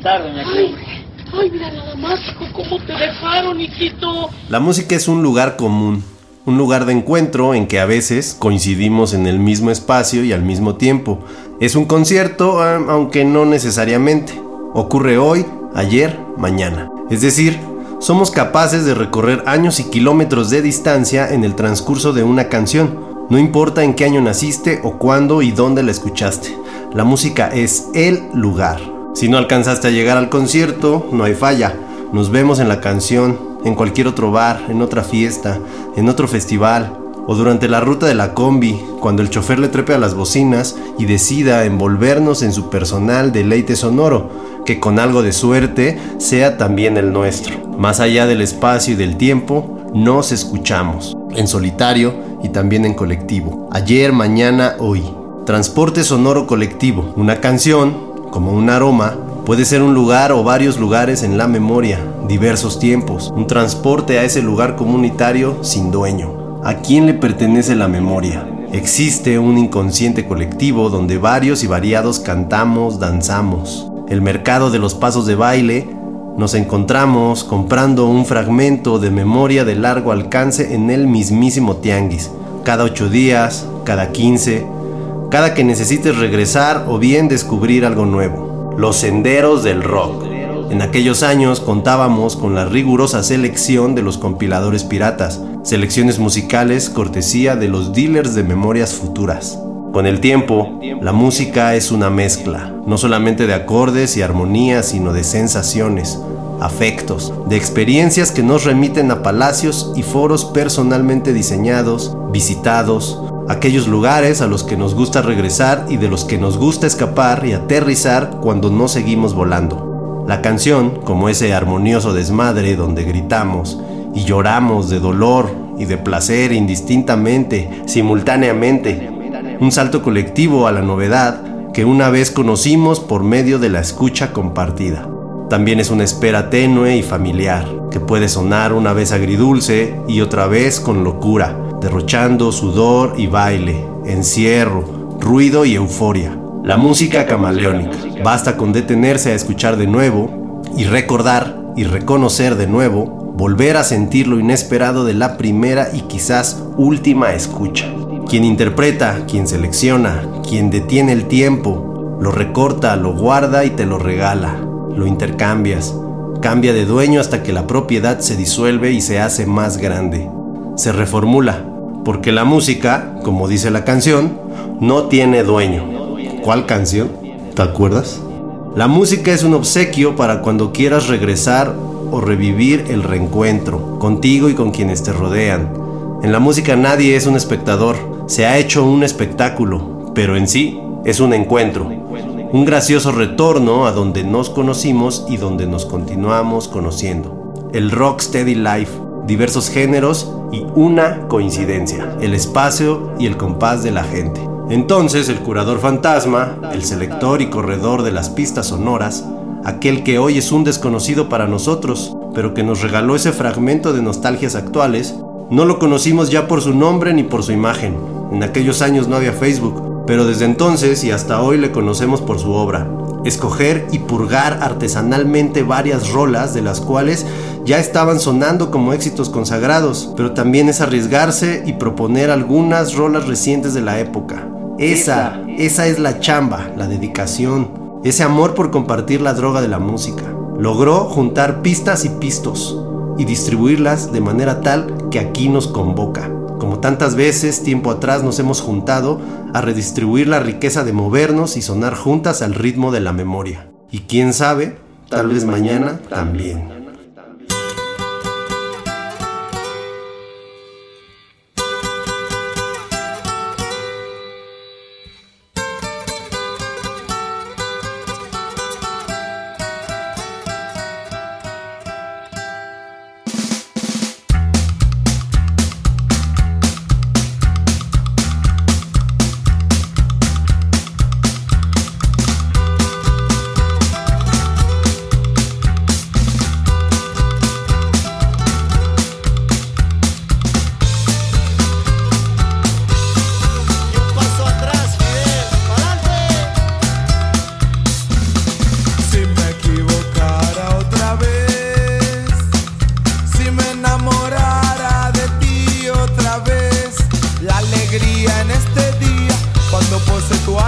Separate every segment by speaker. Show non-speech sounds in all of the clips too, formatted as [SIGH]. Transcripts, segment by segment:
Speaker 1: estar, doña Cruz.
Speaker 2: Ay, mira nada más, hijo, cómo te dejaron, hijito.
Speaker 3: La música es un lugar común, un lugar de encuentro en que a veces coincidimos en el mismo espacio y al mismo tiempo. Es un concierto, aunque no necesariamente. Ocurre hoy, ayer, mañana. Es decir, somos capaces de recorrer años y kilómetros de distancia en el transcurso de una canción. No importa en qué año naciste o cuándo y dónde la escuchaste. La música es el lugar. Si no alcanzaste a llegar al concierto, no hay falla. Nos vemos en la canción, en cualquier otro bar, en otra fiesta, en otro festival, o durante la ruta de la combi, cuando el chofer le trepe a las bocinas y decida envolvernos en su personal deleite sonoro, que con algo de suerte sea también el nuestro. Más allá del espacio y del tiempo, nos escuchamos, en solitario y también en colectivo. Ayer, mañana, hoy. Transporte sonoro colectivo, una canción como un aroma, puede ser un lugar o varios lugares en la memoria, diversos tiempos, un transporte a ese lugar comunitario sin dueño. ¿A quién le pertenece la memoria? Existe un inconsciente colectivo donde varios y variados cantamos, danzamos. El mercado de los pasos de baile nos encontramos comprando un fragmento de memoria de largo alcance en el mismísimo tianguis. Cada ocho días, cada quince, cada que necesites regresar o bien descubrir algo nuevo. Los senderos del rock. En aquellos años contábamos con la rigurosa selección de los compiladores piratas, selecciones musicales cortesía de los dealers de memorias futuras. Con el tiempo, la música es una mezcla, no solamente de acordes y armonías, sino de sensaciones, afectos, de experiencias que nos remiten a palacios y foros personalmente diseñados, visitados, aquellos lugares a los que nos gusta regresar y de los que nos gusta escapar y aterrizar cuando no seguimos volando. La canción, como ese armonioso desmadre donde gritamos y lloramos de dolor y de placer indistintamente, simultáneamente, un salto colectivo a la novedad que una vez conocimos por medio de la escucha compartida. También es una espera tenue y familiar, que puede sonar una vez agridulce y otra vez con locura, derrochando sudor y baile, encierro, ruido y euforia. La música camaleónica. Basta con detenerse a escuchar de nuevo y recordar y reconocer de nuevo, volver a sentir lo inesperado de la primera y quizás última escucha. Quien interpreta, quien selecciona, quien detiene el tiempo, lo recorta, lo guarda y te lo regala, lo intercambias, cambia de dueño hasta que la propiedad se disuelve y se hace más grande se reformula, porque la música, como dice la canción, no tiene dueño. ¿Cuál canción? ¿Te acuerdas? La música es un obsequio para cuando quieras regresar o revivir el reencuentro contigo y con quienes te rodean. En la música nadie es un espectador, se ha hecho un espectáculo, pero en sí es un encuentro, un gracioso retorno a donde nos conocimos y donde nos continuamos conociendo. El Rock Steady Life diversos géneros y una coincidencia, el espacio y el compás de la gente. Entonces el curador fantasma, el selector y corredor de las pistas sonoras, aquel que hoy es un desconocido para nosotros, pero que nos regaló ese fragmento de nostalgias actuales, no lo conocimos ya por su nombre ni por su imagen. En aquellos años no había Facebook, pero desde entonces y hasta hoy le conocemos por su obra, escoger y purgar artesanalmente varias rolas de las cuales ya estaban sonando como éxitos consagrados, pero también es arriesgarse y proponer algunas rolas recientes de la época. Esa, esa es la chamba, la dedicación, ese amor por compartir la droga de la música. Logró juntar pistas y pistos y distribuirlas de manera tal que aquí nos convoca. Como tantas veces tiempo atrás nos hemos juntado a redistribuir la riqueza de movernos y sonar juntas al ritmo de la memoria. Y quién sabe, tal vez mañana también.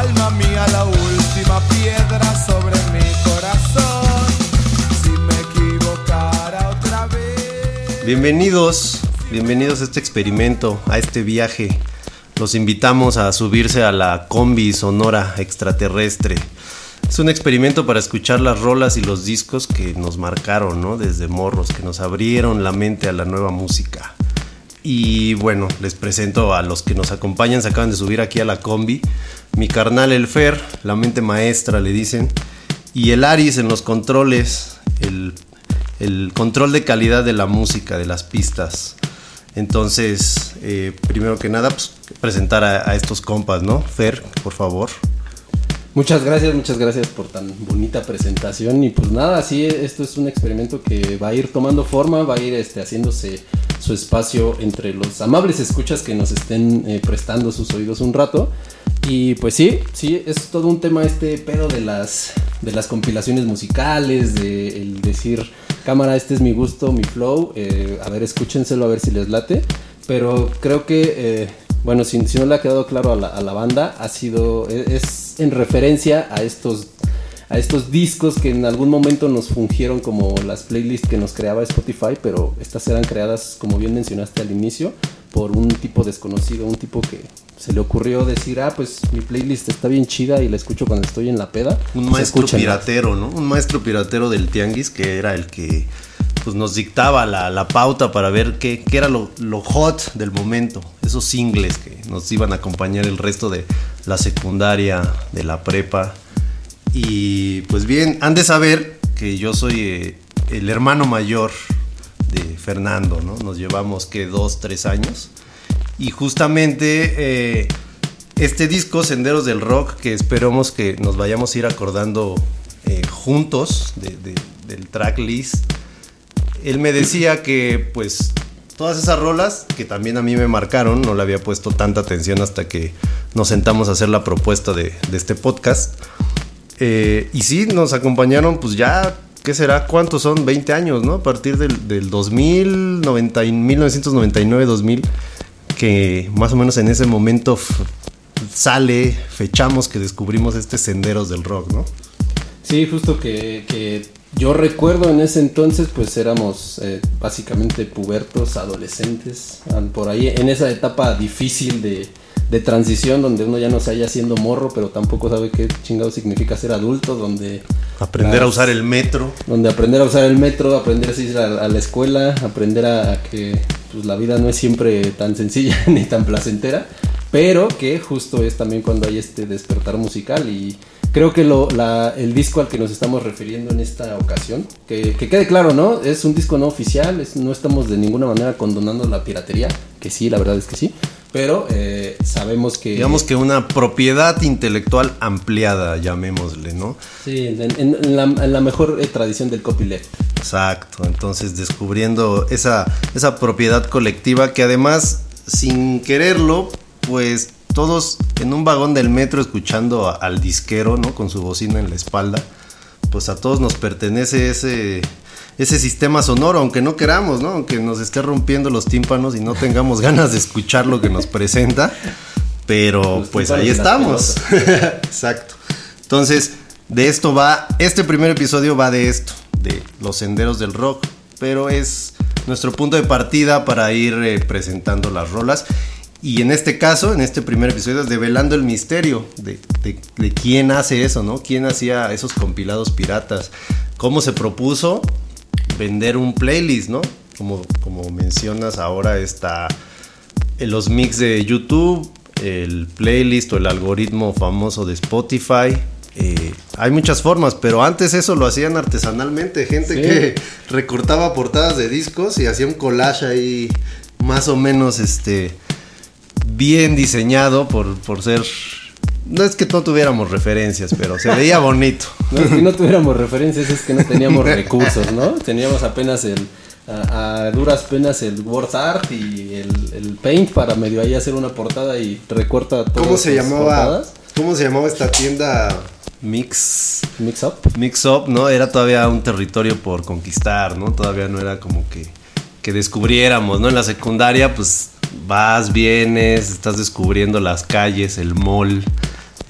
Speaker 4: alma mía la última piedra sobre mi corazón. Si me equivocara otra vez.
Speaker 3: Bienvenidos, bienvenidos a este experimento, a este viaje. Los invitamos a subirse a la combi sonora extraterrestre. Es un experimento para escuchar las rolas y los discos que nos marcaron, ¿no? Desde morros, que nos abrieron la mente a la nueva música. Y bueno, les presento a los que nos acompañan, se acaban de subir aquí a la combi. Mi carnal El Fer, la mente maestra le dicen. Y el Aris en los controles, el, control de calidad de la música, de las pistas. Entonces, eh, primero que nada, pues, presentar a, a estos compas, ¿no? Fer, por favor.
Speaker 1: Muchas gracias, muchas gracias por tan bonita presentación. Y pues nada, sí, esto es un experimento que va a ir tomando forma, va a ir este, haciéndose su espacio entre los amables escuchas que nos estén eh, prestando sus oídos un rato. Y pues sí, sí, es todo un tema este pedo de las, de las compilaciones musicales, de el decir, cámara, este es mi gusto, mi flow, eh, a ver, escúchenselo a ver si les late, pero creo que... Eh, bueno, si, si, no le ha quedado claro a la, a la, banda, ha sido, es en referencia a estos, a estos discos que en algún momento nos fungieron como las playlists que nos creaba Spotify, pero estas eran creadas, como bien mencionaste al inicio, por un tipo desconocido, un tipo que se le ocurrió decir, ah, pues mi playlist está bien chida y la escucho cuando estoy en la peda.
Speaker 3: Un maestro piratero, ¿no? Un maestro piratero del tianguis que era el que pues nos dictaba la, la pauta para ver qué, qué era lo, lo, hot del momento, esos singles que nos iban a acompañar el resto de la secundaria, de la prepa. Y pues bien, han de saber que yo soy eh, el hermano mayor de Fernando, ¿no? Nos llevamos que dos, tres años. Y justamente eh, este disco, Senderos del Rock, que esperamos que nos vayamos a ir acordando eh, juntos de, de, del tracklist él me decía que pues todas esas rolas que también a mí me marcaron, no le había puesto tanta atención hasta que nos sentamos a hacer la propuesta de, este podcast. Eh, y sí, nos acompañaron pues ya, ¿qué será? ¿Cuántos son? 20 años, ¿no? A partir del, del 2000, 90, 1999, 2000, que más o menos en ese momento sale, fechamos que descubrimos este Senderos del Rock, ¿no?
Speaker 1: Sí, justo que, que yo recuerdo en ese entonces, pues éramos eh, básicamente pubertos, adolescentes, por ahí, en esa etapa difícil de, de, transición donde uno ya no se halla siendo morro, pero tampoco sabe qué chingado significa ser adulto, donde...
Speaker 3: Aprender las, a usar el metro.
Speaker 1: Donde aprender a usar el metro, aprender a ir a, a la escuela, aprender a, a que pues, la vida no es siempre tan sencilla [LAUGHS] ni tan placentera, pero que justo es también cuando hay este despertar musical y creo que lo, la, el disco al que nos estamos refiriendo en esta ocasión, que, que quede claro, ¿no? Es un disco no oficial, es, no estamos de ninguna manera condonando la piratería, que sí, la verdad es que sí, pero eh, sabemos que...
Speaker 3: Digamos que una propiedad intelectual ampliada, llamémosle, ¿no?
Speaker 1: Sí, en, en, en, la, en la, mejor eh, tradición del copyleft.
Speaker 3: Exacto, entonces descubriendo esa, esa propiedad colectiva que además, sin quererlo, pues todos en un vagón del metro escuchando a, al disquero, ¿no? Con su bocina en la espalda. Pues a todos nos pertenece ese, ese sistema sonoro, aunque no queramos, ¿no? Aunque nos esté rompiendo los tímpanos y no tengamos [LAUGHS] ganas de escuchar lo que nos presenta. Pero los pues ahí estamos. [LAUGHS] Exacto. Entonces, de esto va, este primer episodio va de esto, de los senderos del rock. Pero es nuestro punto de partida para ir eh, presentando las rolas. Y en este caso, en este primer episodio, develando el misterio de, de, de, quién hace eso, ¿no? ¿Quién hacía esos compilados piratas? ¿Cómo se propuso vender un playlist, ¿no? Como, como mencionas ahora está los mix de YouTube, el playlist o el algoritmo famoso de Spotify. Eh, hay muchas formas, pero antes eso lo hacían artesanalmente, gente sí. que recortaba portadas de discos y hacía un collage ahí más o menos este bien diseñado por, por ser no es que no tuviéramos referencias, pero se veía [LAUGHS] bonito.
Speaker 1: No es que no tuviéramos referencias, es que no teníamos [LAUGHS] recursos, ¿no? Teníamos apenas el, a, a duras penas el WordArt y el, el, Paint para medio ahí hacer una portada y recorta
Speaker 3: todas ¿Cómo se llamaba? Portadas. ¿Cómo se llamaba esta tienda? Mix.
Speaker 1: Mix Up.
Speaker 3: Mix Up, ¿no? Era todavía un territorio por conquistar, ¿no? Todavía no era como que, que descubriéramos, ¿no? En la secundaria, pues vas, vienes, estás descubriendo las calles, el mall,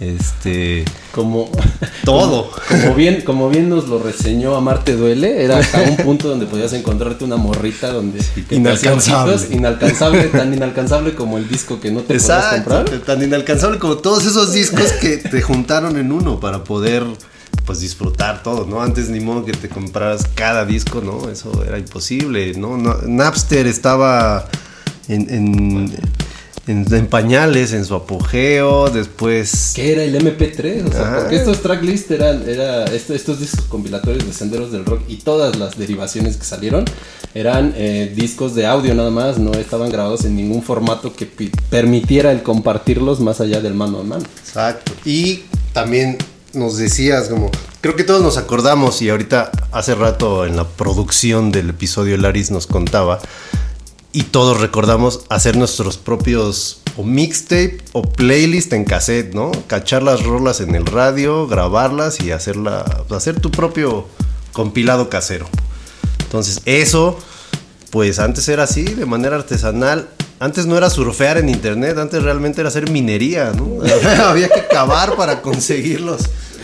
Speaker 3: Este.
Speaker 1: Como [LAUGHS]
Speaker 3: Todo.
Speaker 1: Como bien, como bien nos lo reseñó Amarte Duele, era hasta un punto donde podías encontrarte una morrita donde te
Speaker 3: inalcanzable.
Speaker 1: inalcanzable, tan inalcanzable como el disco que no te podías
Speaker 3: Exacto,
Speaker 1: comprar.
Speaker 3: tan inalcanzable como todos esos discos que te juntaron en uno para poder pues disfrutar todo, ¿no? Antes ni modo que te compraras cada disco, ¿no? Eso era imposible, ¿no? No- Napster estaba en, en, en- en pañales, en su apogeo, después...
Speaker 1: Que era el MP3, o sea, porque estos tracklist eran, era esto- estos discos compilatorios de Senderos del Rock y todas las derivaciones que salieron eran eh, discos de audio nada más, no estaban grabados en ningún formato que permitiera el compartirlos más allá del mano a mano.
Speaker 3: Exacto. Y también nos decías como, creo que todos nos acordamos y ahorita hace rato en la producción del episodio Laris nos contaba y todos recordamos hacer nuestros propios o mixtape o playlist en cassette, ¿no? Cachar las rolas en el radio, grabarlas y hacerla, hacer tu propio compilado casero. Entonces, eso, pues antes era así, de manera artesanal. Antes no era surfear en internet, antes realmente era hacer minería, ¿no? [LAUGHS] Había que cavar para conseguir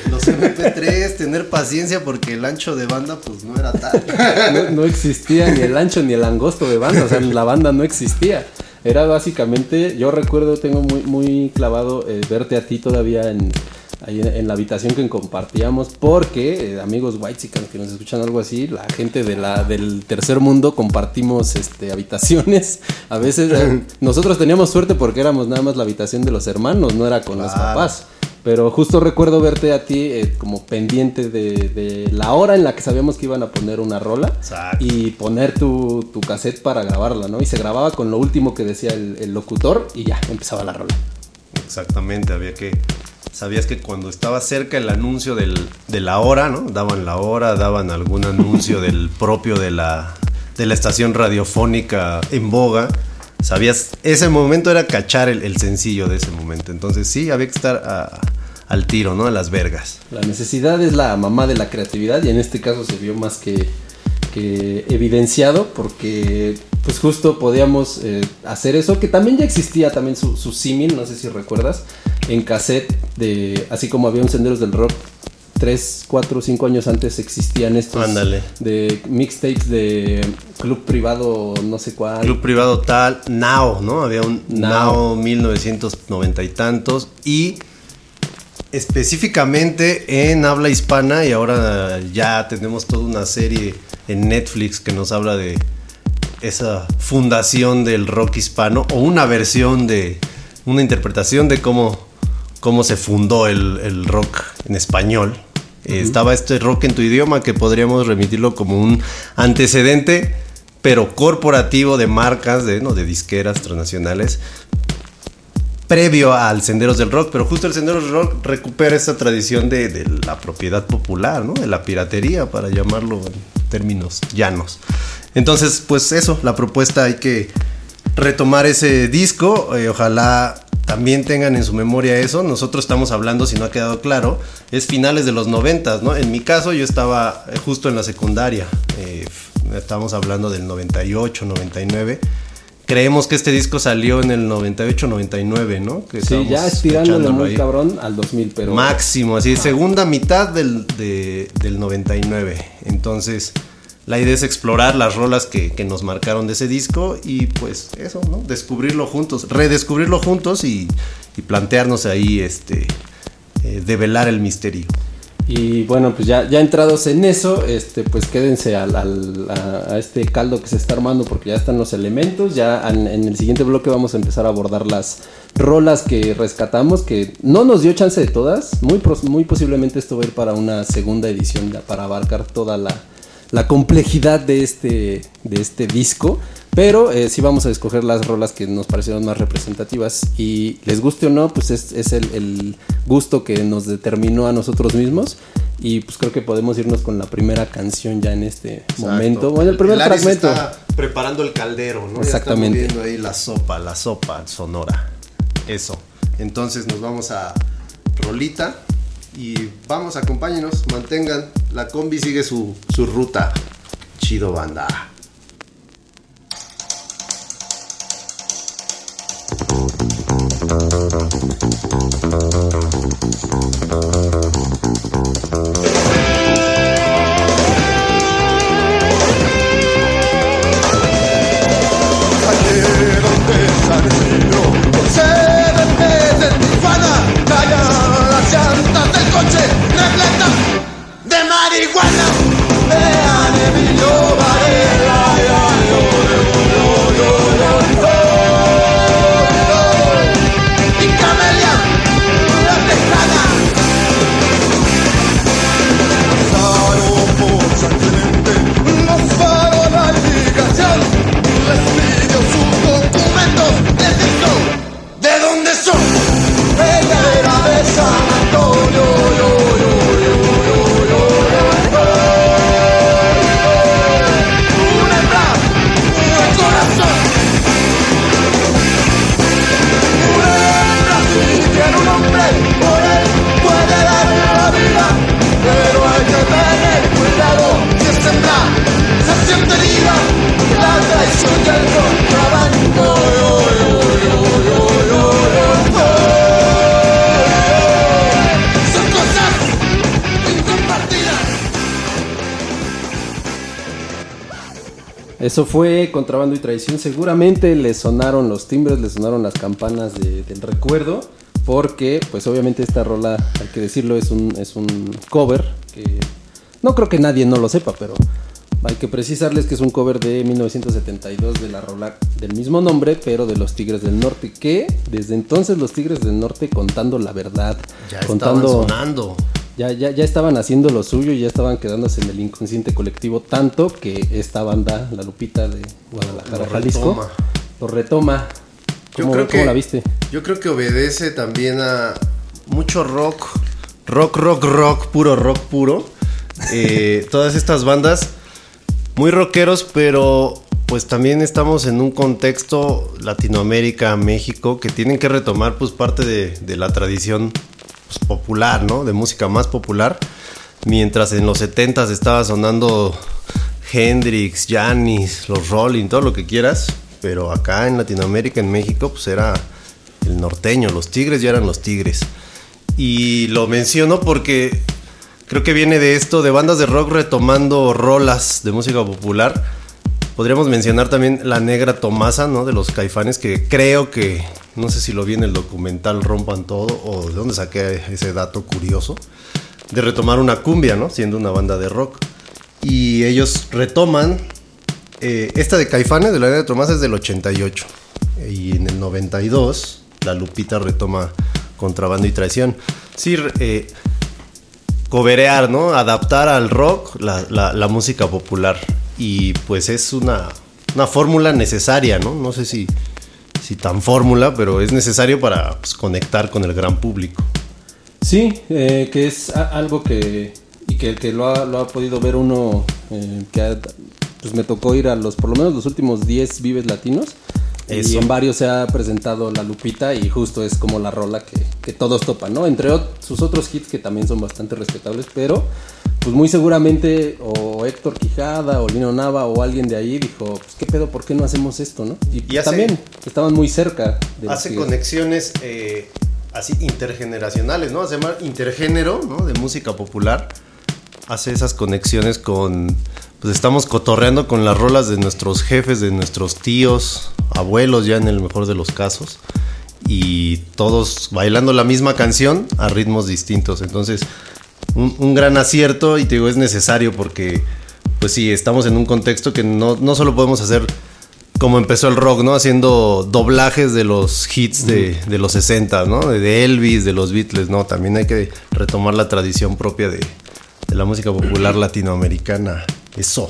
Speaker 3: [LAUGHS] los, los MP3, tener paciencia porque el ancho de banda pues no era tal. [LAUGHS]
Speaker 1: No, no existía ni el ancho ni el angosto de banda, o sea, la banda no existía. Era básicamente, yo recuerdo, tengo muy, muy clavado eh, verte a ti todavía en, ahí en, en la habitación que compartíamos, porque eh, amigos white que nos escuchan algo así, la gente de la, del tercer mundo compartimos este, habitaciones. A veces eh, [LAUGHS] nosotros teníamos suerte porque éramos nada más la habitación de los hermanos, no era con los papás. Pero justo recuerdo verte a ti eh, como pendiente de, de la hora en la que sabíamos que iban a poner una rola
Speaker 3: Exacto.
Speaker 1: y poner tu, tu cassette para grabarla, ¿no? Y se grababa con lo último que decía el, el locutor y ya empezaba la rola.
Speaker 3: Exactamente, había que... Sabías que cuando estaba cerca el anuncio del, de la hora, ¿no? Daban la hora, daban algún anuncio [LAUGHS] del propio de la, de la estación radiofónica en boga. Sabías, ese momento era cachar el, el sencillo de ese momento. Entonces sí, había que estar a- al tiro, ¿no? A las vergas.
Speaker 1: La necesidad es la mamá de la creatividad y en este caso se vio más que, que evidenciado porque pues justo podíamos eh, hacer eso, que también ya existía también su, su símil, no sé si recuerdas, en cassette, de, así como había un Senderos del Rock. 3, 4, 5 años antes existían estos
Speaker 3: Ándale.
Speaker 1: de mixtapes de club privado, no sé cuál.
Speaker 3: Club privado tal, Now, ¿no? Había un
Speaker 1: Now.
Speaker 3: Now, 1990 y tantos. Y específicamente en habla hispana, y ahora ya tenemos toda una serie en Netflix que nos habla de esa fundación del rock hispano, o una versión de, una interpretación de cómo, cómo se fundó el, el rock en español. Eh, Estaba este rock en tu idioma que podríamos remitirlo como un antecedente, pero corporativo de marcas, de, ¿no? de disqueras transnacionales, previo al Senderos del Rock, pero justo el Senderos del Rock recupera esta tradición de, la propiedad popular, ¿no? de la piratería, para llamarlo en términos llanos. Entonces, pues eso, la propuesta hay que retomar ese disco, eh, ojalá también tengan en su memoria eso, nosotros estamos hablando, si no ha quedado claro, es finales de los noventas, ¿no? En mi caso yo estaba eh, justo en la secundaria, eh, estamos hablando del 98, 99. Creemos que este disco salió en el 98-99, ¿no? Que
Speaker 1: Sí, ya estirándole
Speaker 3: echándolo
Speaker 1: muy
Speaker 3: ahí.
Speaker 1: cabrón al 2000, pero...
Speaker 3: Máximo, así, segunda mitad del, de- del 99. Entonces, la idea es explorar las rolas que, que nos marcaron de ese disco y pues eso, ¿no? Descubrirlo juntos, redescubrirlo juntos y, y plantearnos ahí, este, eh, develar el misterio.
Speaker 1: Y bueno, pues ya, ya entrados en eso, este, pues quédense a, este caldo que se está armando porque ya están los elementos. Ya en, el siguiente bloque vamos a empezar a abordar las rolas que rescatamos, que no nos dio chance de todas. Muy, muy posiblemente esto va a ir para una segunda edición para abarcar toda la, la complejidad de este, de este disco. Pero eh, sí vamos a escoger las rolas que nos parecieron más representativas. Y les guste o no, pues es, es el, el gusto que nos determinó a nosotros mismos. Y pues creo que podemos irnos con la primera canción ya en este momento. Bueno, el primer fragmento.
Speaker 3: está preparando el caldero, ¿no? Ya está
Speaker 1: Exactamente.
Speaker 3: ahí la sopa, la sopa sonora. Eso. Entonces nos vamos a Rolita y vamos, acompáñenos, mantengan. La combi sigue su, su ruta. Chido banda.
Speaker 4: Coche, repletas de marihuana. Vean Emilio Varela,
Speaker 1: Eso fue contrabando y traición. Seguramente le sonaron los timbres, le sonaron las campanas de- del recuerdo. Porque, pues obviamente esta rola, hay que decirlo, es un, es un cover. Que no creo que nadie no lo sepa, pero hay que precisarles que es un cover de 1972 de la rola del mismo nombre, pero de los Tigres del Norte. Que desde entonces los Tigres del Norte contando la verdad,
Speaker 3: Ya
Speaker 1: contando
Speaker 3: estaban sonando.
Speaker 1: Ya, ya, ya estaban haciendo lo suyo y ya estaban quedándose en el inconsciente colectivo tanto que esta banda, La Lupita de Guadalajara,
Speaker 3: Lo
Speaker 1: Jalisco,
Speaker 3: retoma.
Speaker 1: lo retoma.
Speaker 3: Yo
Speaker 1: ¿Cómo,
Speaker 3: creo
Speaker 1: cómo
Speaker 3: que,
Speaker 1: la viste?
Speaker 3: Yo creo que obedece también a mucho rock. Rock, rock, rock, puro rock puro. Eh, [LAUGHS] todas estas bandas muy rockeros, pero pues también estamos en un contexto Latinoamérica, México, que tienen que retomar pues parte de, de la tradición pues, popular, ¿no? De música más popular. Mientras en los 70s estaba sonando Hendrix, Janis, los Rolling, todo lo que quieras. Pero acá en Latinoamérica, en México, pues era el norteño. Los tigres ya eran los tigres. Y lo menciono porque creo que viene de esto, de bandas de rock retomando rolas de música popular. Podríamos mencionar también La Negra Tomasa, ¿no? De los caifanes, que creo que, no sé si lo vi en el documental Rompan Todo o de dónde saqué ese dato curioso, de retomar una cumbia, ¿no? Siendo una banda de rock. Y ellos retoman, eh, esta de caifanes de La Negra Tomasa es del 88. Y en el 92, La Lupita retoma Contrabando y Traición. Sí, eh, coberear, ¿no? Adaptar al rock la, la- la música popular. Y pues es una, una fórmula necesaria, ¿no? No sé si, si tan fórmula, pero es necesario para pues, conectar con el gran público.
Speaker 1: Sí, eh, que es algo que, y que, que lo, ha, lo ha podido ver uno, eh, que ha- pues me tocó ir a los, por lo menos los últimos 10 Vives Latinos. Y
Speaker 3: Eso.
Speaker 1: en varios se ha presentado La Lupita y justo es como la rola que, que todos topan, ¿no? Entre ot- sus otros hits que también son bastante respetables, pero pues muy seguramente o Héctor Quijada o Lino Nava o alguien de ahí dijo, pues qué pedo, ¿por qué no hacemos esto, no? Y, pues,
Speaker 3: hace-
Speaker 1: también estaban muy cerca. de
Speaker 3: Hace conexiones eh, así intergeneracionales, ¿no? Se llama intergénero, ¿no? De música popular. Hace esas conexiones con. Pues estamos cotorreando con las rolas de nuestros jefes, de nuestros tíos, abuelos, ya en el mejor de los casos. Y todos bailando la misma canción a ritmos distintos. Entonces, un, un gran acierto y te digo, es necesario porque, pues sí, estamos en un contexto que no, no solo podemos hacer como empezó el rock, ¿no? Haciendo doblajes de los hits de, de los 60, ¿no? De- Elvis, de los Beatles, ¿no? También hay que retomar la tradición propia de, de la música popular latinoamericana. Eso.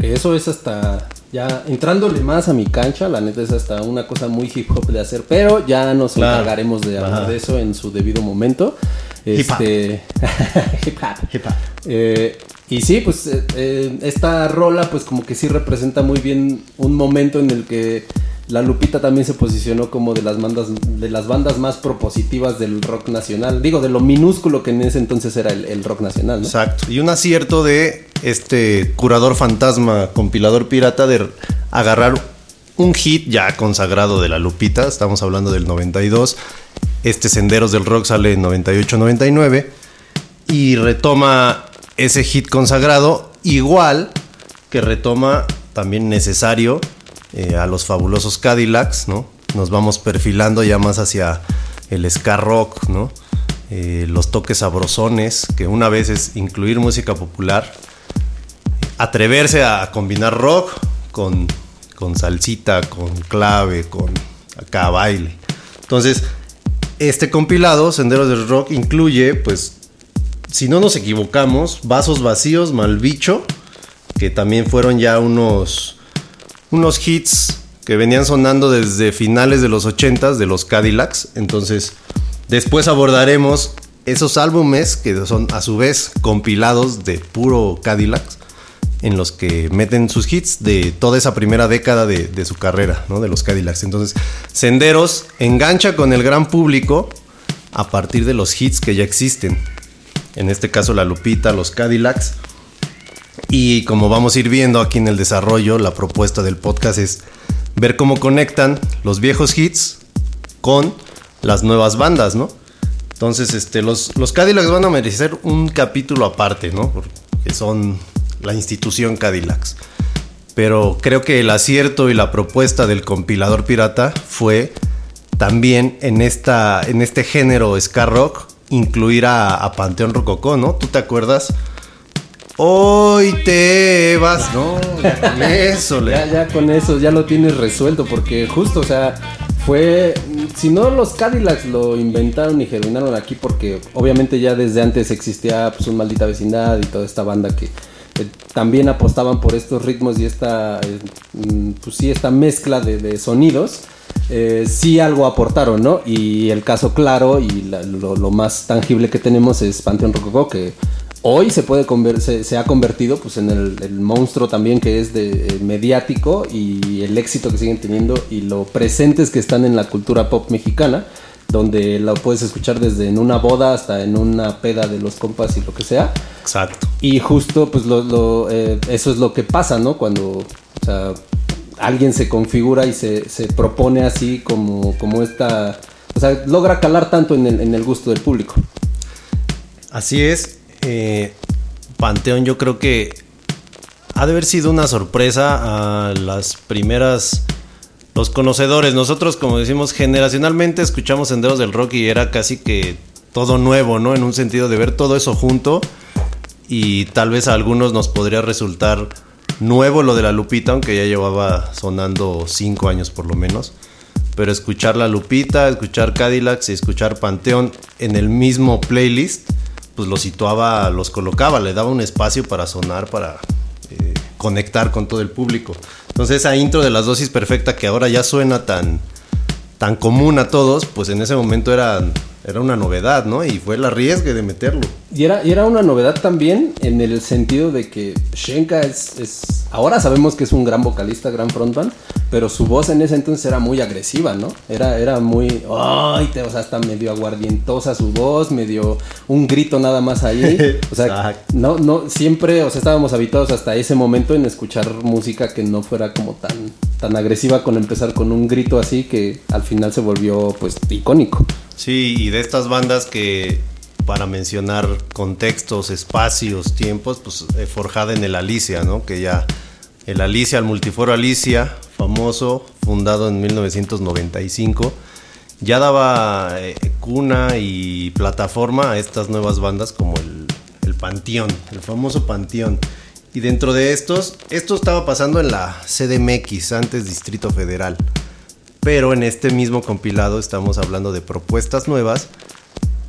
Speaker 1: Eso es hasta ya entrándole más a mi cancha, la neta es hasta una cosa muy hip hop de hacer, pero ya nos
Speaker 3: Claro.
Speaker 1: encargaremos de hablar de eso en su debido momento.
Speaker 3: Hip hop.
Speaker 1: Este, [LAUGHS] hip hop.
Speaker 3: Hip hop.
Speaker 1: Eh, y sí, pues eh, eh, esta rola pues como que sí representa muy bien un momento en el que la Lupita también se posicionó como de las bandas de las bandas más propositivas del rock nacional. Digo, de lo minúsculo que en ese entonces era el, el rock nacional, ¿no?
Speaker 3: Exacto. Y un acierto de este curador fantasma, compilador pirata, de agarrar un hit ya consagrado de la Lupita, estamos hablando del 92. Este Senderos del Rock sale en 98-99 y retoma ese hit consagrado, igual que retoma también necesario eh, a los fabulosos Cadillacs, ¿no? Nos vamos perfilando ya más hacia el ska rock, ¿no? Eh, los toques sabrosones, que una vez es incluir música popular, atreverse a combinar rock con, con salsita, con clave, con acá baile. Entonces, este compilado, Senderos del Rock, incluye, pues, si no nos equivocamos, Vasos Vacíos, Malbicho, que también fueron ya unos, unos hits que venían sonando desde finales de los 80s de los Cadillacs. Entonces, después abordaremos esos álbumes que son a su vez compilados de puro Cadillacs en los que meten sus hits de toda esa primera década de, su carrera, ¿no? De los Cadillacs. Entonces, Senderos engancha con el gran público a partir de los hits que ya existen. En este caso, la Lupita, los Cadillacs. Y como vamos a ir viendo aquí en el desarrollo, la propuesta del podcast es ver cómo conectan los viejos hits con las nuevas bandas, ¿no? Entonces, este, los, los Cadillacs van a merecer un capítulo aparte, ¿no? Porque son la institución Cadillacs. Pero creo que el acierto y la propuesta del compilador pirata fue también en, esta, en este género ska rock incluir a, a Panteón Rococó, ¿no? ¿Tú te acuerdas? Hoy te vas, ¿no? Ya con eso, [LAUGHS]
Speaker 1: ya, ya con eso, ya lo tienes resuelto, porque justo, o sea, fue, si no los Cadillacs lo inventaron y germinaron aquí, porque obviamente ya desde antes existía pues un maldita vecindad y toda esta banda que eh, también apostaban por estos ritmos y esta, eh, pues sí, esta mezcla de, sonidos. Eh, sí algo aportaron, ¿no? Y el caso claro y lo, más tangible que tenemos es Panteón Rococó, que hoy se puede se, se, ha convertido pues en el, el, monstruo también que es de eh, mediático y el éxito que siguen teniendo y lo presentes que están en la cultura pop mexicana donde lo puedes escuchar desde en una boda hasta en una peda de los compas y lo que sea.
Speaker 3: Exacto.
Speaker 1: Y justo pues lo, lo, eh, eso es lo que pasa, ¿no? Cuando o sea, alguien se configura y se, se, propone así como, como esta... O sea, logra calar tanto en el, en el gusto del público.
Speaker 3: Así es. Eh, Panteón yo creo que ha de haber sido una sorpresa a las primeras los conocedores. Nosotros, como decimos, generacionalmente escuchamos Senderos del Rock y era casi que todo nuevo, ¿no? En un sentido de ver todo eso junto y tal vez a algunos nos podría resultar nuevo lo de la Lupita, aunque ya llevaba sonando cinco años por lo menos. Pero escuchar la Lupita, escuchar Cadillacs y escuchar Panteón en el mismo playlist, pues lo situaba, los colocaba, le daba un espacio para sonar, para conectar con todo el público. Entonces esa intro de las dosis perfecta que ahora ya suena tan, tan común a todos, pues en ese momento era, era una novedad, ¿no? Y fue el arriesgue de meterlo.
Speaker 1: Y era, y era una novedad también en el sentido de que Shenka es, es, Ahora sabemos que es un gran vocalista, gran frontman, pero su voz en ese entonces era muy agresiva, ¿no? Era, era muy... ¡Ay! Te, o sea, hasta medio aguardientosa su voz, medio un grito nada más ahí. [LAUGHS] O sea, no, no, siempre, o sea, estábamos habituados hasta ese momento en escuchar música que no fuera como tan, tan agresiva con empezar con un grito así que al final se volvió pues icónico.
Speaker 3: Sí, y de estas bandas que para mencionar contextos, espacios, tiempos, pues eh, forjada en el Alicia, ¿no? Que ya el Alicia, el multiforo Alicia, famoso, fundado en 1995, ya daba eh, cuna y plataforma a estas nuevas bandas como el, el Panteón, el famoso Panteón. Y dentro de estos, esto estaba pasando en la CDMX, antes Distrito Federal. Pero en este mismo compilado estamos hablando de propuestas nuevas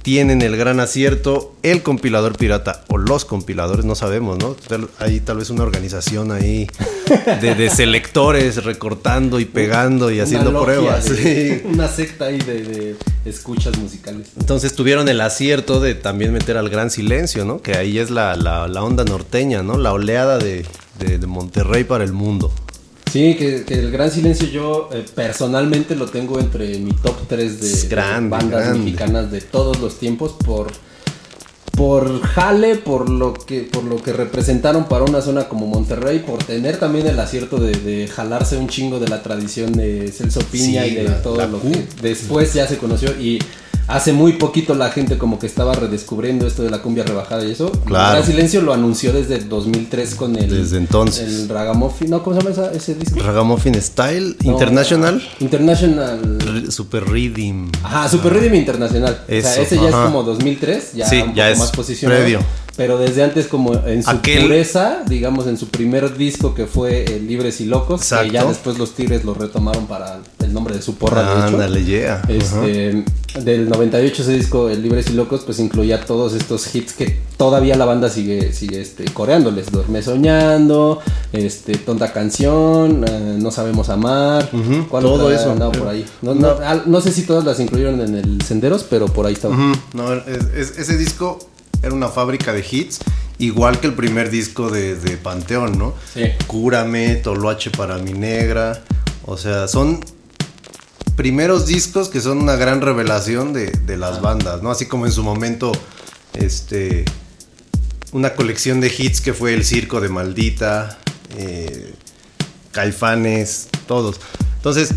Speaker 3: tienen el gran acierto el compilador pirata o los compiladores, no sabemos, ¿no? Hay tal vez una organización ahí [LAUGHS] de, de selectores recortando y pegando y haciendo pruebas.
Speaker 1: De, sí. Una secta ahí de, de, escuchas musicales.
Speaker 3: Entonces tuvieron el acierto de también meter al gran silencio, ¿no? Que ahí es la, la, la onda norteña, ¿no? La oleada de, de Monterrey para el mundo.
Speaker 1: Sí, que, que, el Gran Silencio yo eh, personalmente lo tengo entre mi top 3 de,
Speaker 3: grande,
Speaker 1: de bandas
Speaker 3: grande.
Speaker 1: mexicanas de todos los tiempos por por jale, por lo que por lo que representaron para una zona como Monterrey, por tener también el acierto de, de jalarse un chingo de la tradición de Celso Piña
Speaker 3: Sí,
Speaker 1: y de
Speaker 3: la-
Speaker 1: todo
Speaker 3: la
Speaker 1: lo
Speaker 3: Q.
Speaker 1: que después ya se conoció y hace muy poquito la gente como que estaba redescubriendo esto de la cumbia rebajada y eso.
Speaker 3: Claro.
Speaker 1: Gran Silencio lo anunció desde el 2003 con el
Speaker 3: Desde entonces.
Speaker 1: el Ragamuffin, no, ¿cómo se llama ese disco?
Speaker 3: Ragamuffin Style
Speaker 1: No,
Speaker 3: International.
Speaker 1: International
Speaker 3: R- Super Rhythm.
Speaker 1: Ajá, Super Rhythm Internacional. o sea,
Speaker 3: Eso,
Speaker 1: ese ya es como 2003, ya
Speaker 3: Sí,
Speaker 1: un
Speaker 3: ya
Speaker 1: poco
Speaker 3: es
Speaker 1: más posicionado.
Speaker 3: previo.
Speaker 1: Pero desde antes como en su
Speaker 3: Aquel-
Speaker 1: pureza, digamos en su primer disco que fue eh, Libres y Locos,
Speaker 3: Exacto.
Speaker 1: que ya después los Tigres lo retomaron para el nombre de su porra, de hecho.
Speaker 3: Ándale, yeah.
Speaker 1: Este, del 98 ese disco, el Libres y Locos, pues incluía todos estos hits que todavía la banda sigue, sigue este, coreándoles. Duerme soñando, este, tonta canción, eh, no sabemos amar.
Speaker 3: Ujú,
Speaker 1: ¿Cuál
Speaker 3: todo eso.
Speaker 1: andaba por ahí? No, no, al- no sé si todas las incluyeron en el Senderos, pero por ahí estaba.
Speaker 3: Ujú, No, es- es- ese disco era una fábrica de hits, igual que el primer disco de, de Panteón, ¿no?
Speaker 1: Sí.
Speaker 3: Cúrame, Toloache para mi negra. O sea, son primeros discos que son una gran revelación de, de las bandas, ¿no? Así como en su momento, este, una colección de hits que fue El Circo de Maldita, eh, Caifanes, todos. Entonces,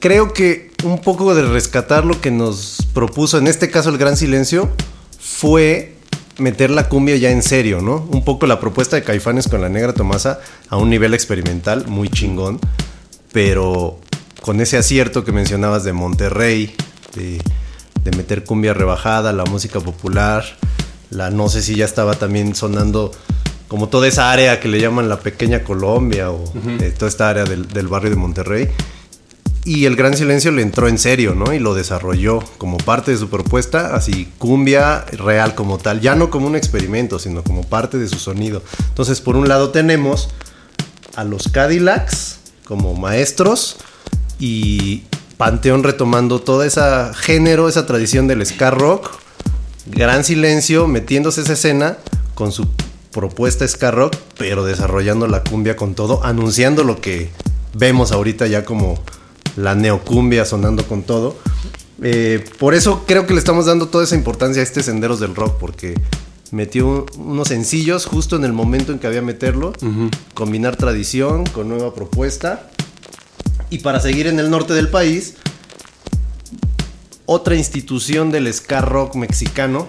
Speaker 3: creo que un poco de rescatar lo que nos propuso, en este caso el Gran Silencio, fue meter la cumbia ya en serio, ¿no? Un poco la propuesta de Caifanes con la Negra Tomasa a un nivel experimental muy chingón, pero con ese acierto que mencionabas de Monterrey, de, de meter cumbia rebajada, la música popular, la no sé si ya estaba también sonando como toda esa área que le llaman la pequeña Colombia o eh, toda esta área del, del barrio de Monterrey. Y el Gran Silencio le entró en serio, ¿no? Y lo desarrolló como parte de su propuesta, así cumbia real como tal, ya no como un experimento, sino como parte de su sonido. Entonces, por un lado tenemos a los Cadillacs como maestros y Panteón retomando todo ese género, esa tradición del ska rock, Gran Silencio metiéndose esa escena con su propuesta ska rock, pero desarrollando la cumbia con todo, anunciando lo que vemos ahorita ya como la neocumbia sonando con todo. Eh, por eso creo que le estamos dando toda esa importancia a este Senderos del Rock, porque metió unos sencillos justo en el momento en que había meterlo, combinar tradición con nueva propuesta. Y para seguir en el norte del país, otra institución del ska rock mexicano,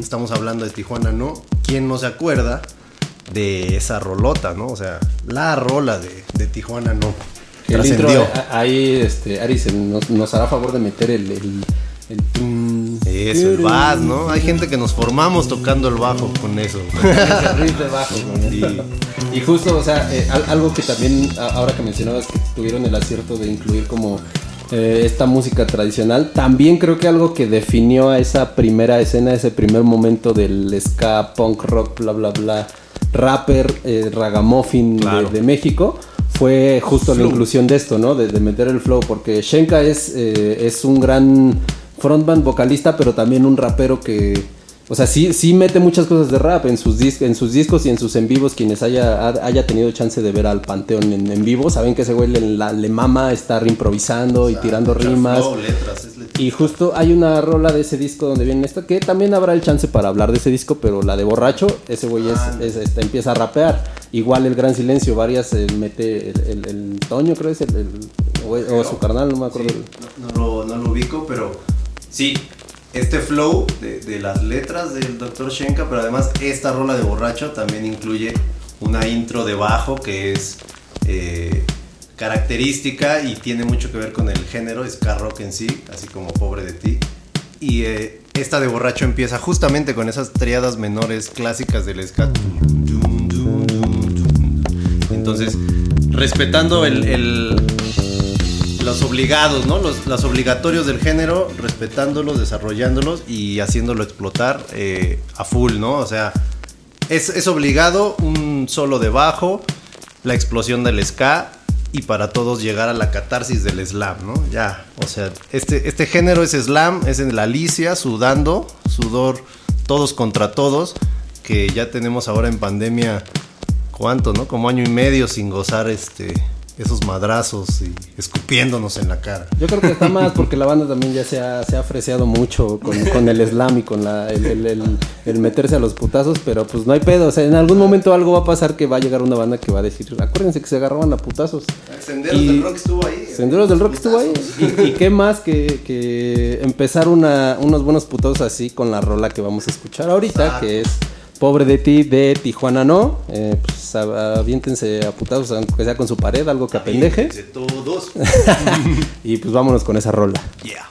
Speaker 3: estamos hablando de Tijuana, ¿no? ¿Quién no se acuerda de esa rolota, ¿no? O sea, la rola de, de Tijuana, ¿no?
Speaker 1: El intro, ahí este, Ari se nos, nos hará favor de meter el... el, el tum,
Speaker 3: Eso, el bass, ¿no? Hay gente que nos formamos tocando el bajo con eso. [LAUGHS]
Speaker 1: ese riff de bajo, con. Y justo, o sea, eh, al- algo que también, ahora que mencionabas que tuvieron el acierto de incluir como eh, esta música tradicional, también creo que algo que definió a esa primera escena, ese primer momento del ska, punk rock, bla, bla, bla, rapper, eh, ragamuffin de-
Speaker 3: Claro.
Speaker 1: de, México, fue justo la inclusión de esto, ¿no? De, de meter el flow, porque Shenka es, eh, es un gran frontman vocalista, pero también un rapero que, o sea, sí, sí mete muchas cosas de rap en sus, en sus discos y en sus en vivos. Quienes haya, ha- haya tenido chance de ver al Panteón en, en vivo, saben que ese güey le, la- le mama estar improvisando y tirando rimas. Y justo hay una rola de ese disco donde viene esto, que también habrá el chance para hablar de ese disco, pero la de Borracho, ese güey es, es- este, empieza a rapear. Igual el Gran Silencio, varias eh, mete el, el- el Toño, creo es el, o, o su carnal, no me acuerdo.
Speaker 3: no, no lo, no lo ubico, pero sí, este flow de, de las letras del Dr. Shenka, pero además esta rola de borracho también incluye una intro de bajo que es eh, característica y tiene mucho que ver con el género ska rock en sí, así como Pobre de ti. Y eh, esta de borracho empieza justamente con esas triadas menores clásicas del ska. Entonces, respetando el- el, los obligados, ¿no? Los, los obligatorios del género, respetándolos, desarrollándolos y haciéndolo explotar eh, a full, ¿no? O sea, es, es obligado un solo de bajo, la explosión del ska y para todos llegar a la catarsis del slam, ¿no? Ya, o sea, este, este género es slam, es en la Alicia, sudando, sudor, todos contra todos, que ya tenemos ahora en pandemia, ¿cuánto, no? Como año y medio sin gozar este esos madrazos y escupiéndonos en la cara.
Speaker 1: Yo creo que está más porque la banda también ya se ha, se ha apreciado mucho con, con el slam y con la, el, el- el- el meterse a los putazos, pero pues no hay pedo. O sea, en algún momento algo va a pasar que va a llegar una banda que va a decir, acuérdense que se agarraban a putazos.
Speaker 3: Senderos
Speaker 1: Y-
Speaker 3: del Rock estuvo ahí.
Speaker 1: Senderos del Rock estuvo ahí. ¿Y, y qué más que, que empezar una, unos buenos putazos así con la rola que vamos a escuchar ahorita, que es Pobre de ti de Tijuana No. Eh, pues aviéntense a putazos, aunque sea con su pared, algo que apendeje.
Speaker 3: De todos. [LAUGHS]
Speaker 1: Y pues vámonos con esa rola.
Speaker 3: Yeah.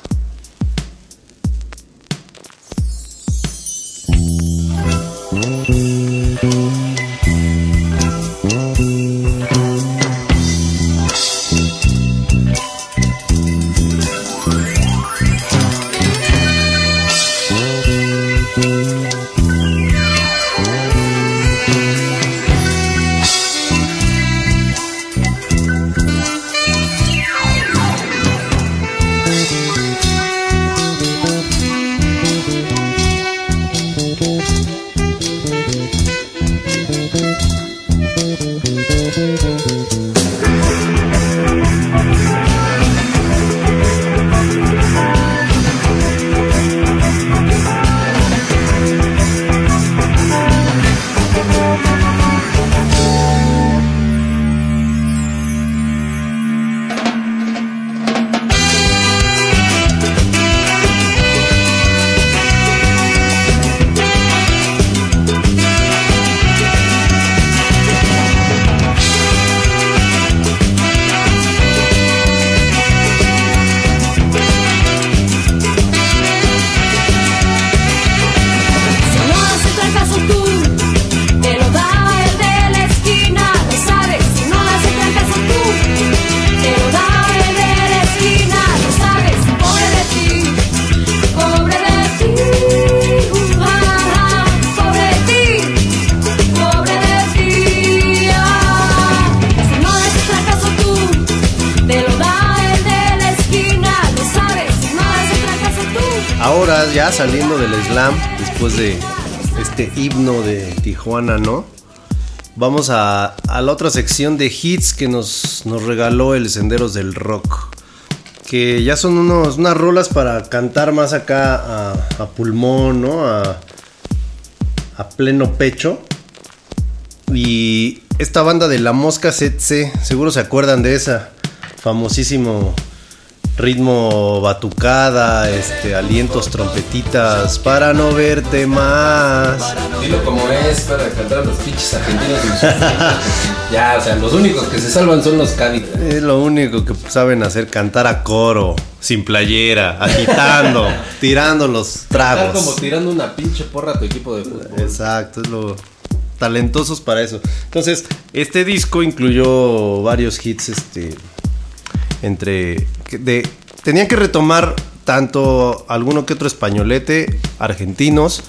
Speaker 3: Ya saliendo del slam, después de este himno de Tijuana, ¿no? Vamos a, la otra sección de hits que nos, nos regaló el Senderos del Rock. Que ya son unos, unas rolas para cantar más acá a, pulmón, ¿no? A, a pleno pecho. Y esta banda de La Mosca CC, seguro se acuerdan de esa. Famosísimo ritmo batucada, este, alientos, trompetitas, para no verte más.
Speaker 1: Dilo como es para cantar a los pinches argentinos. ya, o sea, los únicos que se salvan son los Cádiz.
Speaker 3: Es lo único que saben hacer, cantar a coro, sin playera, agitando, [LAUGHS] tirando los
Speaker 1: Estar como
Speaker 3: tragos.
Speaker 1: tirando una pinche porra a tu equipo de fútbol.
Speaker 3: Exacto, es lo talentosos para eso. Entonces, este disco incluyó varios hits, este, entre, de, tenían que retomar tanto alguno que otro españolete, argentinos,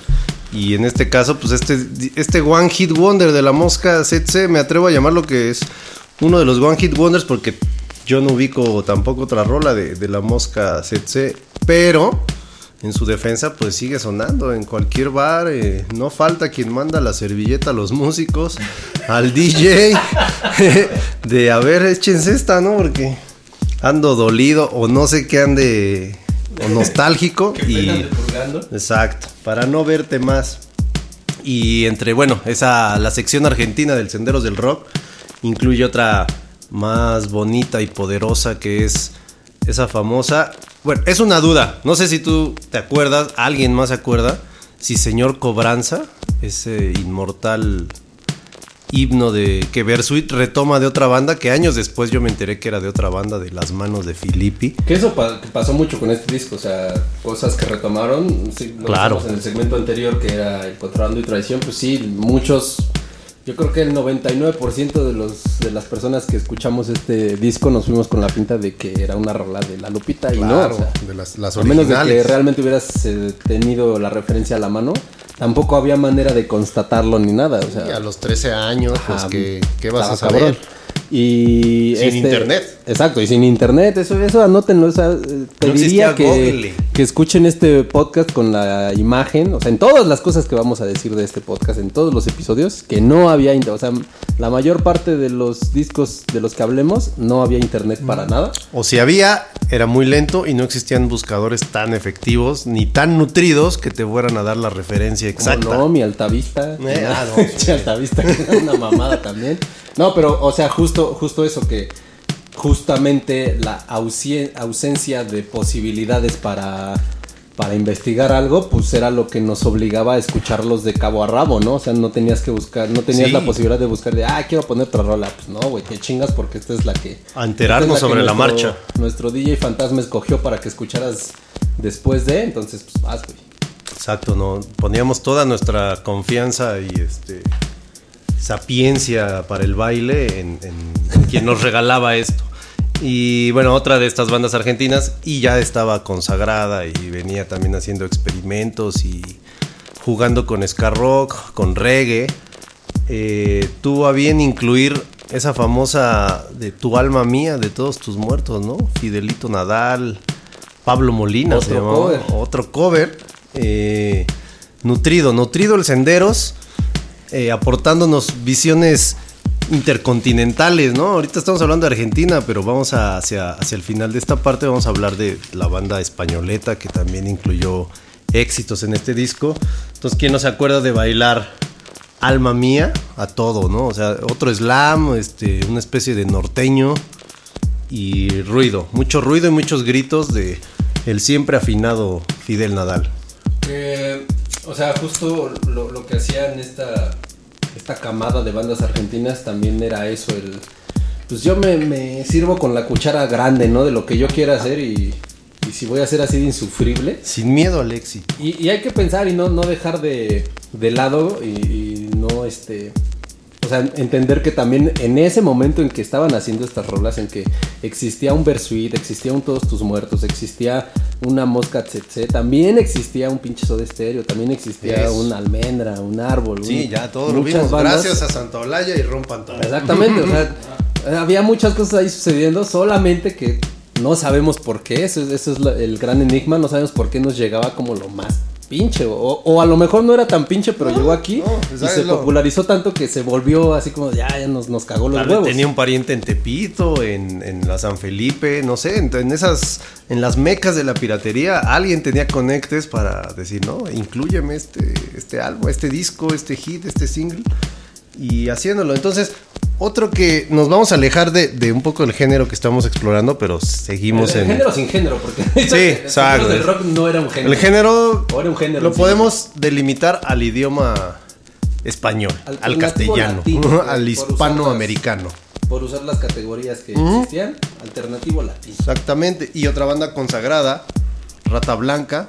Speaker 3: y en este caso, pues este, este One Hit Wonder de la mosca CC, me atrevo a llamarlo que es uno de los One Hit Wonders porque yo no ubico tampoco otra rola de, de la mosca CC, pero en su defensa pues sigue sonando en cualquier bar, eh, no falta quien manda la servilleta a los músicos, al DJ, [LAUGHS] de a ver, échense esta, ¿no? Porque ando dolido o no sé qué ande, o [LAUGHS] nostálgico y... Exacto, para no verte más. Y entre, bueno, esa, la sección argentina del Senderos del Rock incluye otra más bonita y poderosa que es esa famosa. Bueno, es una duda. No sé si tú te acuerdas, alguien más se acuerda, si Señor Cobranza, ese inmortal himno de que Bersuit retoma de otra banda, que años después yo me enteré que era de otra banda, de las manos de Filippi.
Speaker 1: Que eso pa- pasó mucho con este disco, o sea, cosas que retomaron. Sí, lo
Speaker 3: Claro.
Speaker 1: En el segmento anterior, que era el contrabando y traición, pues sí, muchos. Yo creo que el 99% de, los, de las personas que escuchamos este disco nos fuimos con la pinta de que era una rola de la Lupita y no. o sea,
Speaker 3: de las, las
Speaker 1: a menos de que
Speaker 3: originales.
Speaker 1: realmente hubieras eh, tenido la referencia a la mano, tampoco había manera de constatarlo ni nada. O sea,
Speaker 3: Y a los 13 años, pues ¿qué vas a saber?
Speaker 1: cabrón. Y este,
Speaker 3: Sin internet.
Speaker 1: Exacto, y sin internet, eso, eso anótenlo. o sea, eh, te
Speaker 3: No
Speaker 1: diría que, que escuchen este podcast con la imagen, o sea, en todas las cosas que vamos a decir de este podcast, en todos los episodios, que no había internet. O sea, la mayor parte de los discos de los que hablemos no había internet para nada.
Speaker 3: O si había, era muy lento y no existían buscadores tan efectivos ni tan nutridos que te fueran a dar la referencia
Speaker 1: Como
Speaker 3: exacta.
Speaker 1: no, mi altavista.
Speaker 3: Eh, ah, no, [LAUGHS] sí.
Speaker 1: Che, altavista, que era una mamada también. No, pero, o sea, justo, justo eso que justamente la ausencia de posibilidades para, para investigar algo, pues era lo que nos obligaba a escucharlos de cabo a rabo, ¿no? O sea, no tenías que buscar, no tenías
Speaker 3: Sí.
Speaker 1: la posibilidad de buscar de, ah, quiero poner otra rola. Pues no, güey, te chingas porque esta es la que...
Speaker 3: A enterarnos
Speaker 1: es
Speaker 3: sobre la
Speaker 1: nuestro-
Speaker 3: marcha.
Speaker 1: Nuestro DJ Fantasma escogió para que escucharas después de, entonces, pues vas, güey.
Speaker 3: Exacto, no poníamos toda nuestra confianza y este sapiencia para el baile en, en- en quien nos regalaba esto. Y bueno, otra de estas bandas argentinas y ya estaba consagrada y venía también haciendo experimentos y jugando con ska rock, con reggae. Eh, tuvo a bien incluir esa famosa de Tu alma mía, de todos tus muertos, ¿no? Fidelito Nadal, Pablo Molina, se
Speaker 1: Otro
Speaker 3: llamaba.
Speaker 1: cover.
Speaker 3: otro cover. eh, nutrido, nutrido el Senderos, eh, aportándonos visiones intercontinentales, ¿no? Ahorita estamos hablando de Argentina, pero vamos a- hacia, hacia el final de esta parte, vamos a hablar de la banda españoleta que también incluyó éxitos en este disco. Entonces, ¿quién no se acuerda de bailar Alma Mía a todo, ¿no? O sea, otro slam, este, una especie de norteño y ruido, mucho ruido y muchos gritos de el siempre afinado Fidel Nadal.
Speaker 1: Que, o sea, justo lo, lo que hacían esta, esta camada de bandas argentinas también era eso, el... Pues yo me, me sirvo con la cuchara grande, ¿no? De lo que yo quiera hacer y, y si voy a ser así de insufrible.
Speaker 3: Sin miedo al éxito.
Speaker 1: Y, y hay que pensar y no, no dejar de, de lado y, y no, este... O sea, entender que también en ese momento en que estaban haciendo estas rolas, en que existía un Versuit, existía un Todos Tus Muertos, existía una Mosca Tsetse, también existía un pinche Soda Stereo, también existía
Speaker 3: Eso.
Speaker 1: un Almendra, un Árbol.
Speaker 3: Sí,
Speaker 1: un-
Speaker 3: ya todo lo vimos.
Speaker 1: bandas.
Speaker 3: Gracias a Santa Olaya y Rompan todo.
Speaker 1: Exactamente, o sea, [LAUGHS] había muchas cosas ahí sucediendo, solamente que no sabemos por qué, eso, es- eso es la- el gran enigma, no sabemos por qué nos llegaba como lo más pinche, o, o a lo mejor no era tan pinche, pero llegó aquí
Speaker 3: no, pues,
Speaker 1: y se popularizó tanto que se volvió así como, ya, ya nos, nos cagó los
Speaker 3: Tal
Speaker 1: huevos.
Speaker 3: tenía un pariente en Tepito, en, en la San Felipe, no sé, en, en esas, en las mecas de la piratería, alguien tenía conectes para decir, no, incluyeme este, este álbum, este disco, este hit, este single, y haciéndolo. Entonces, otro que nos vamos a alejar de, de un poco el género que estamos explorando, pero seguimos
Speaker 1: el,
Speaker 3: en...
Speaker 1: género sin género, porque
Speaker 3: Sí, [LAUGHS] exacto.
Speaker 1: el rock no era un género.
Speaker 3: El género
Speaker 1: O era un género
Speaker 3: lo podemos delimitar al idioma español, al castellano,
Speaker 1: latino,
Speaker 3: al hispanoamericano.
Speaker 1: Por usar las categorías que existían, alternativo latino.
Speaker 3: Exactamente. Y otra banda consagrada, Rata Blanca.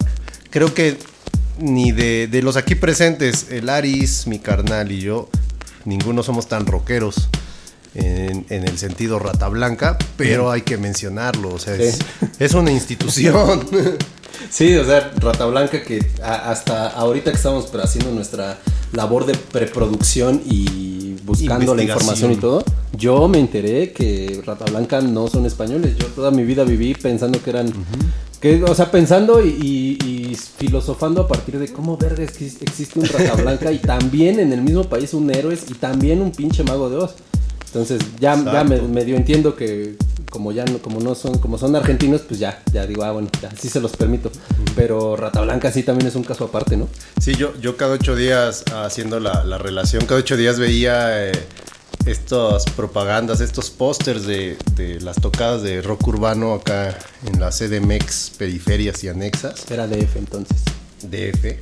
Speaker 3: Creo que ni de, de los aquí presentes, el Aris, mi carnal y yo, ninguno somos tan rockeros en, en el sentido Rata Blanca, pero hay que mencionarlo. O sea, es,
Speaker 1: Sí.
Speaker 3: es una institución. [LAUGHS]
Speaker 1: Sí, o sea, Rata Blanca que a- hasta ahorita que estamos haciendo nuestra labor de preproducción y buscando la información y todo, yo me enteré que Rata Blanca no son españoles. Yo toda mi vida viví pensando que eran... que, o sea, pensando y- y filosofando a partir de cómo verga es que existe un Rata Blanca y también en el mismo país un héroes y también un pinche mago de Oz. Entonces ya, ya me, medio entiendo que como ya no, como no son, como son argentinos, pues ya, ya digo, ah, bueno, ya sí se los permito. Pero Rata Blanca sí también es un caso aparte, ¿no?
Speaker 3: Sí, yo, yo cada ocho días haciendo la, la relación, cada ocho días veía eh, estas propagandas, estos pósters de, de las tocadas de rock urbano acá en la CDMX, periferias y anexas,
Speaker 1: Era DF entonces.
Speaker 3: DF.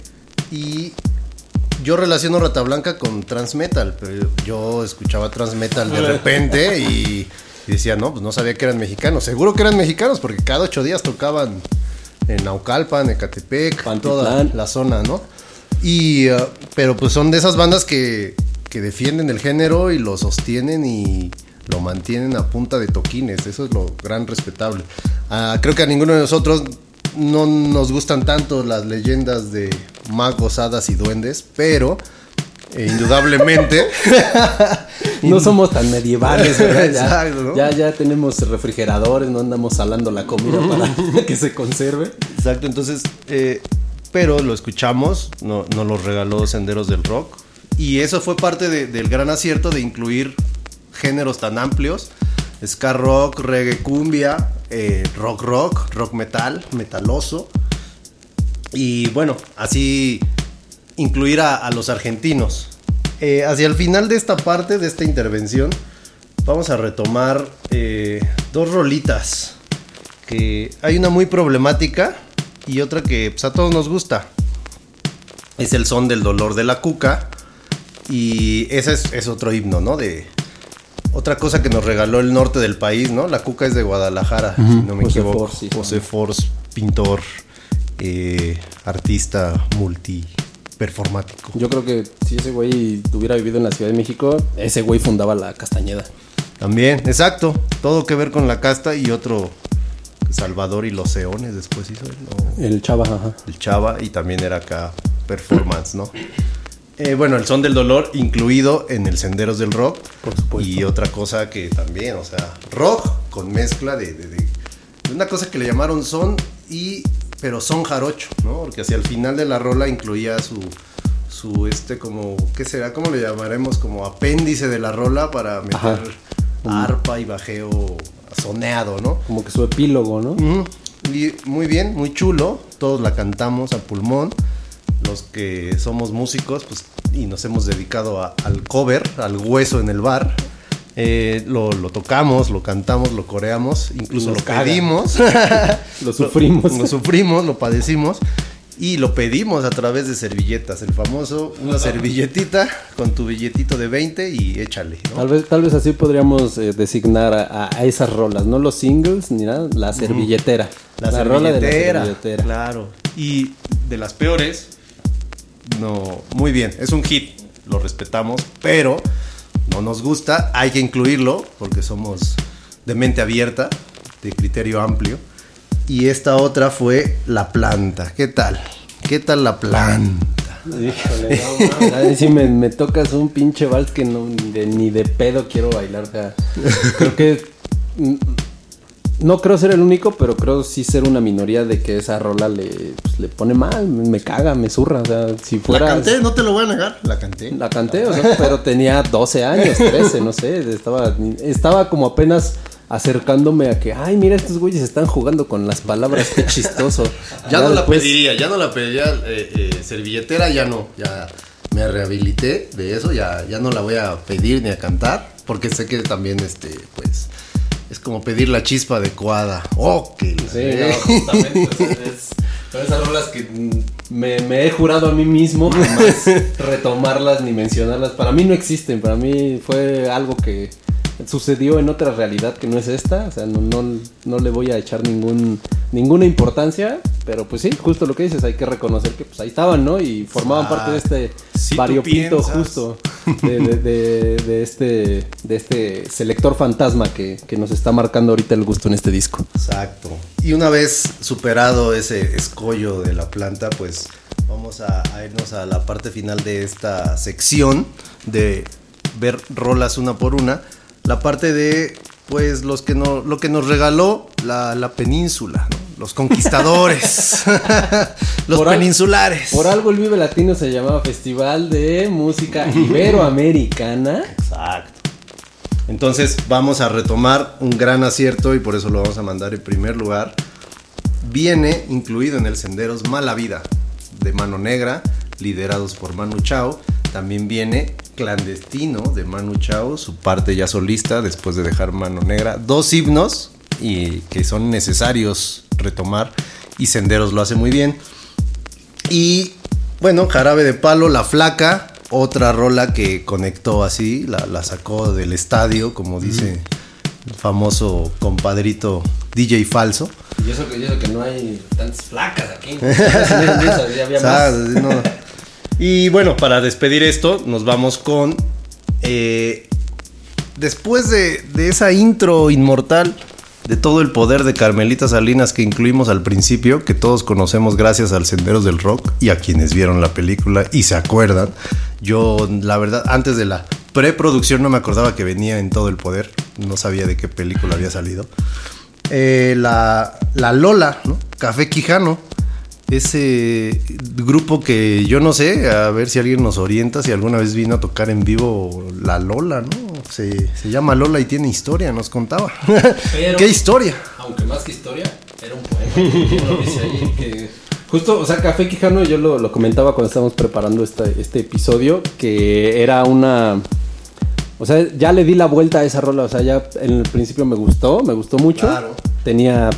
Speaker 3: Y yo relaciono Rata Blanca con Transmetal, pero yo escuchaba Transmetal de [LAUGHS] repente y, y decía, no, pues no sabía que eran mexicanos. Seguro que eran mexicanos porque cada ocho días tocaban en Naucalpan, Ecatepec,
Speaker 1: Pantitlán.
Speaker 3: toda la zona, ¿no? Y, uh, pero pues son de esas bandas que, que defienden el género y lo sostienen y lo mantienen a punta de toquines. Eso es lo gran respetable. Ah, creo que a ninguno de nosotros no nos gustan tanto las leyendas de magos, hadas y duendes, pero eh, indudablemente. [LAUGHS]
Speaker 1: No somos tan medievales, [LAUGHS] ¿verdad? Ya,
Speaker 3: Exacto, ¿no?
Speaker 1: ya, ya tenemos refrigeradores, no andamos salando la comida para [LAUGHS] que se conserve.
Speaker 3: Exacto, entonces, eh, pero lo escuchamos, no- nos lo regaló Senderos del Rock. Y eso fue parte de- del gran acierto de incluir géneros tan amplios. Ska rock, reggae cumbia, eh, rock rock, rock metal, metaloso. Y bueno, así incluir a, a los argentinos. Eh, hacia el final de esta parte, de esta intervención, vamos a retomar eh, dos rolitas. Que hay una muy problemática y otra que pues, a todos nos gusta. Es el son del dolor de la cuca. Y ese es, es otro himno, ¿no? De otra cosa que nos regaló el norte del país, ¿no? La cuca es de Guadalajara, si no me
Speaker 1: José
Speaker 3: equivoco.
Speaker 1: Force, sí,
Speaker 3: José Force, pintor, eh, artista multiperformático.
Speaker 1: Yo creo que si ese güey hubiera vivido en la Ciudad de México, ese güey fundaba la Castañeda.
Speaker 3: También, exacto. Todo que ver con la casta y otro Salvador y los Eones después hizo ¿no?
Speaker 1: El chava, ajá.
Speaker 3: el Chava y también era acá performance, ¿no? Eh, bueno, el son del dolor incluido en el Senderos del Rock.
Speaker 1: Por supuesto.
Speaker 3: Y otra cosa que también, o sea, rock con mezcla de, de- de- de una cosa que le llamaron son y pero son jarocho, ¿no? Porque hacia el final de la rola incluía su su este como ¿qué será? ¿Cómo le llamaremos? Como apéndice de la rola para meter
Speaker 1: Ajá.
Speaker 3: arpa y bajeo soneado, ¿no?
Speaker 1: Como que su epílogo, ¿no?
Speaker 3: Y muy bien, muy chulo. Todos la cantamos a pulmón. Los que somos músicos, pues, y nos hemos dedicado a- al cover, al hueso en el bar. eh, lo, lo tocamos, lo cantamos, lo coreamos, incluso
Speaker 1: Nos
Speaker 3: lo pedimos. [LAUGHS]
Speaker 1: Lo sufrimos.
Speaker 3: Lo, sufrimos, lo padecimos. Y lo pedimos a través de servilletas. El famoso, una servilletita con tu billetito de 20 y échale. ¿no?
Speaker 1: Tal vez, tal vez así podríamos eh, designar a, esas rolas, no los singles ni nada, la servilletera.
Speaker 3: La,
Speaker 1: rola de la
Speaker 3: servilletera. Claro. Y de las peores, no, muy bien, es un hit, lo respetamos, pero no nos gusta, hay que incluirlo porque somos de mente abierta, de criterio amplio. Y esta otra fue La Planta. ¿Qué tal? ¿Qué tal La Planta?
Speaker 1: Híjole, no sí me, tocas un pinche vals que no, de, ni de pedo quiero bailar. Creo que. No creo ser el único, pero creo sí ser una minoría de que esa rola le, pues, le pone mal, me caga, me zurra. O sea, si fuera.
Speaker 3: La canté, no te lo voy a negar, la canté.
Speaker 1: La canté, o sea, pero tenía 12 años, 13, no sé. Estaba, estaba como apenas acercándome a que, ay, mira, estos güeyes están jugando con las palabras, qué chistoso. [LAUGHS]
Speaker 3: Ya no la pediría, ya no la pediría eh, eh, servilletera, ya no, ya me rehabilité de eso, ya, ya no la voy a pedir ni a cantar, porque sé que también este, pues, es como pedir la chispa adecuada. Oh, que
Speaker 1: Sí, no, justamente. o sea, es- son esas rolas que me, me he jurado a mí mismo jamás [LAUGHS] retomarlas ni mencionarlas. Para mí no existen, para mí fue algo que sucedió en otra realidad que no es esta. O sea, no, no, no le voy a echar ningún, ninguna importancia. Pero pues sí, justo lo que dices, hay que reconocer que pues ahí estaban, ¿no? Y formaban parte de este
Speaker 3: Si
Speaker 1: variopinto justo de, de- de- de este, de este selector fantasma que, que nos está marcando ahorita el gusto en este disco.
Speaker 3: Exacto. Y una vez superado ese escollo de la planta, pues vamos a, a irnos a la parte final de esta sección de ver rolas una por una. La parte de, pues, los que no, lo que nos regaló la, la península, ¿no? los conquistadores, [LAUGHS] [LAUGHS] los
Speaker 1: Por al-
Speaker 3: peninsulares.
Speaker 1: Por algo el Vive Latino se llamaba Festival de Música [LAUGHS] Iberoamericana.
Speaker 3: Exacto. Entonces vamos a retomar un gran acierto y por eso lo vamos a mandar en primer lugar. Viene incluido en el Senderos Mala Vida de Mano Negra, liderados por Manu Chao. También viene Clandestino de Manu Chao, su parte ya solista después de dejar Mano Negra. Dos himnos y que son necesarios retomar y Senderos lo hace muy bien. Y bueno, Jarabe de Palo, La Flaca, otra rola que conectó así, la, la sacó del estadio, como dice el famoso compadrito DJ Falso.
Speaker 1: Y eso que, y eso que no hay tantas flacas aquí. [LAUGHS]
Speaker 3: Y bueno, para despedir esto, nos vamos con. eh, después de, de esa intro inmortal de todo el poder de Carmelita Salinas que incluimos al principio, que todos conocemos gracias al Senderos del Rock y a quienes vieron la película y se acuerdan, Yo, la verdad, antes de la preproducción no me acordaba que venía en todo el poder. No sabía de qué película había salido. Eh, la, la Lola, ¿no? Café Quijano. Ese grupo que yo no sé, a ver si alguien nos orienta, si alguna vez vino a tocar en vivo la Lola, ¿no? Se, se llama Lola y tiene historia, nos contaba.
Speaker 1: Pero- [LAUGHS]
Speaker 3: ¿Qué historia?
Speaker 1: Aunque más que historia, era un poema. Que justo, o sea, Café Quijano, yo lo, lo comentaba cuando estábamos preparando esta- este episodio, que era una... O sea, ya le di la vuelta a esa rola, o sea, ya en el principio me gustó, me gustó mucho.
Speaker 3: Claro.
Speaker 1: Tenía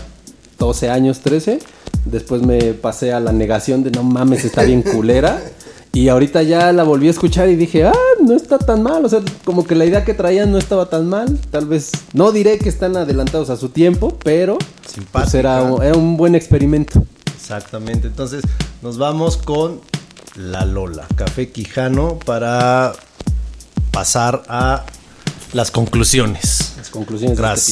Speaker 1: 12 años, 13. Después me pasé a la negación de no mames, está bien culera. Y ahorita ya la volví a escuchar y dije, ah, no está tan mal. O sea, como que la idea que traían no estaba tan mal. Tal vez, no diré que están adelantados a su tiempo, pero pues era, un- era un buen experimento.
Speaker 3: Exactamente, entonces nos vamos con la Lola, Café Quijano, para pasar a las conclusiones.
Speaker 1: Las conclusiones de este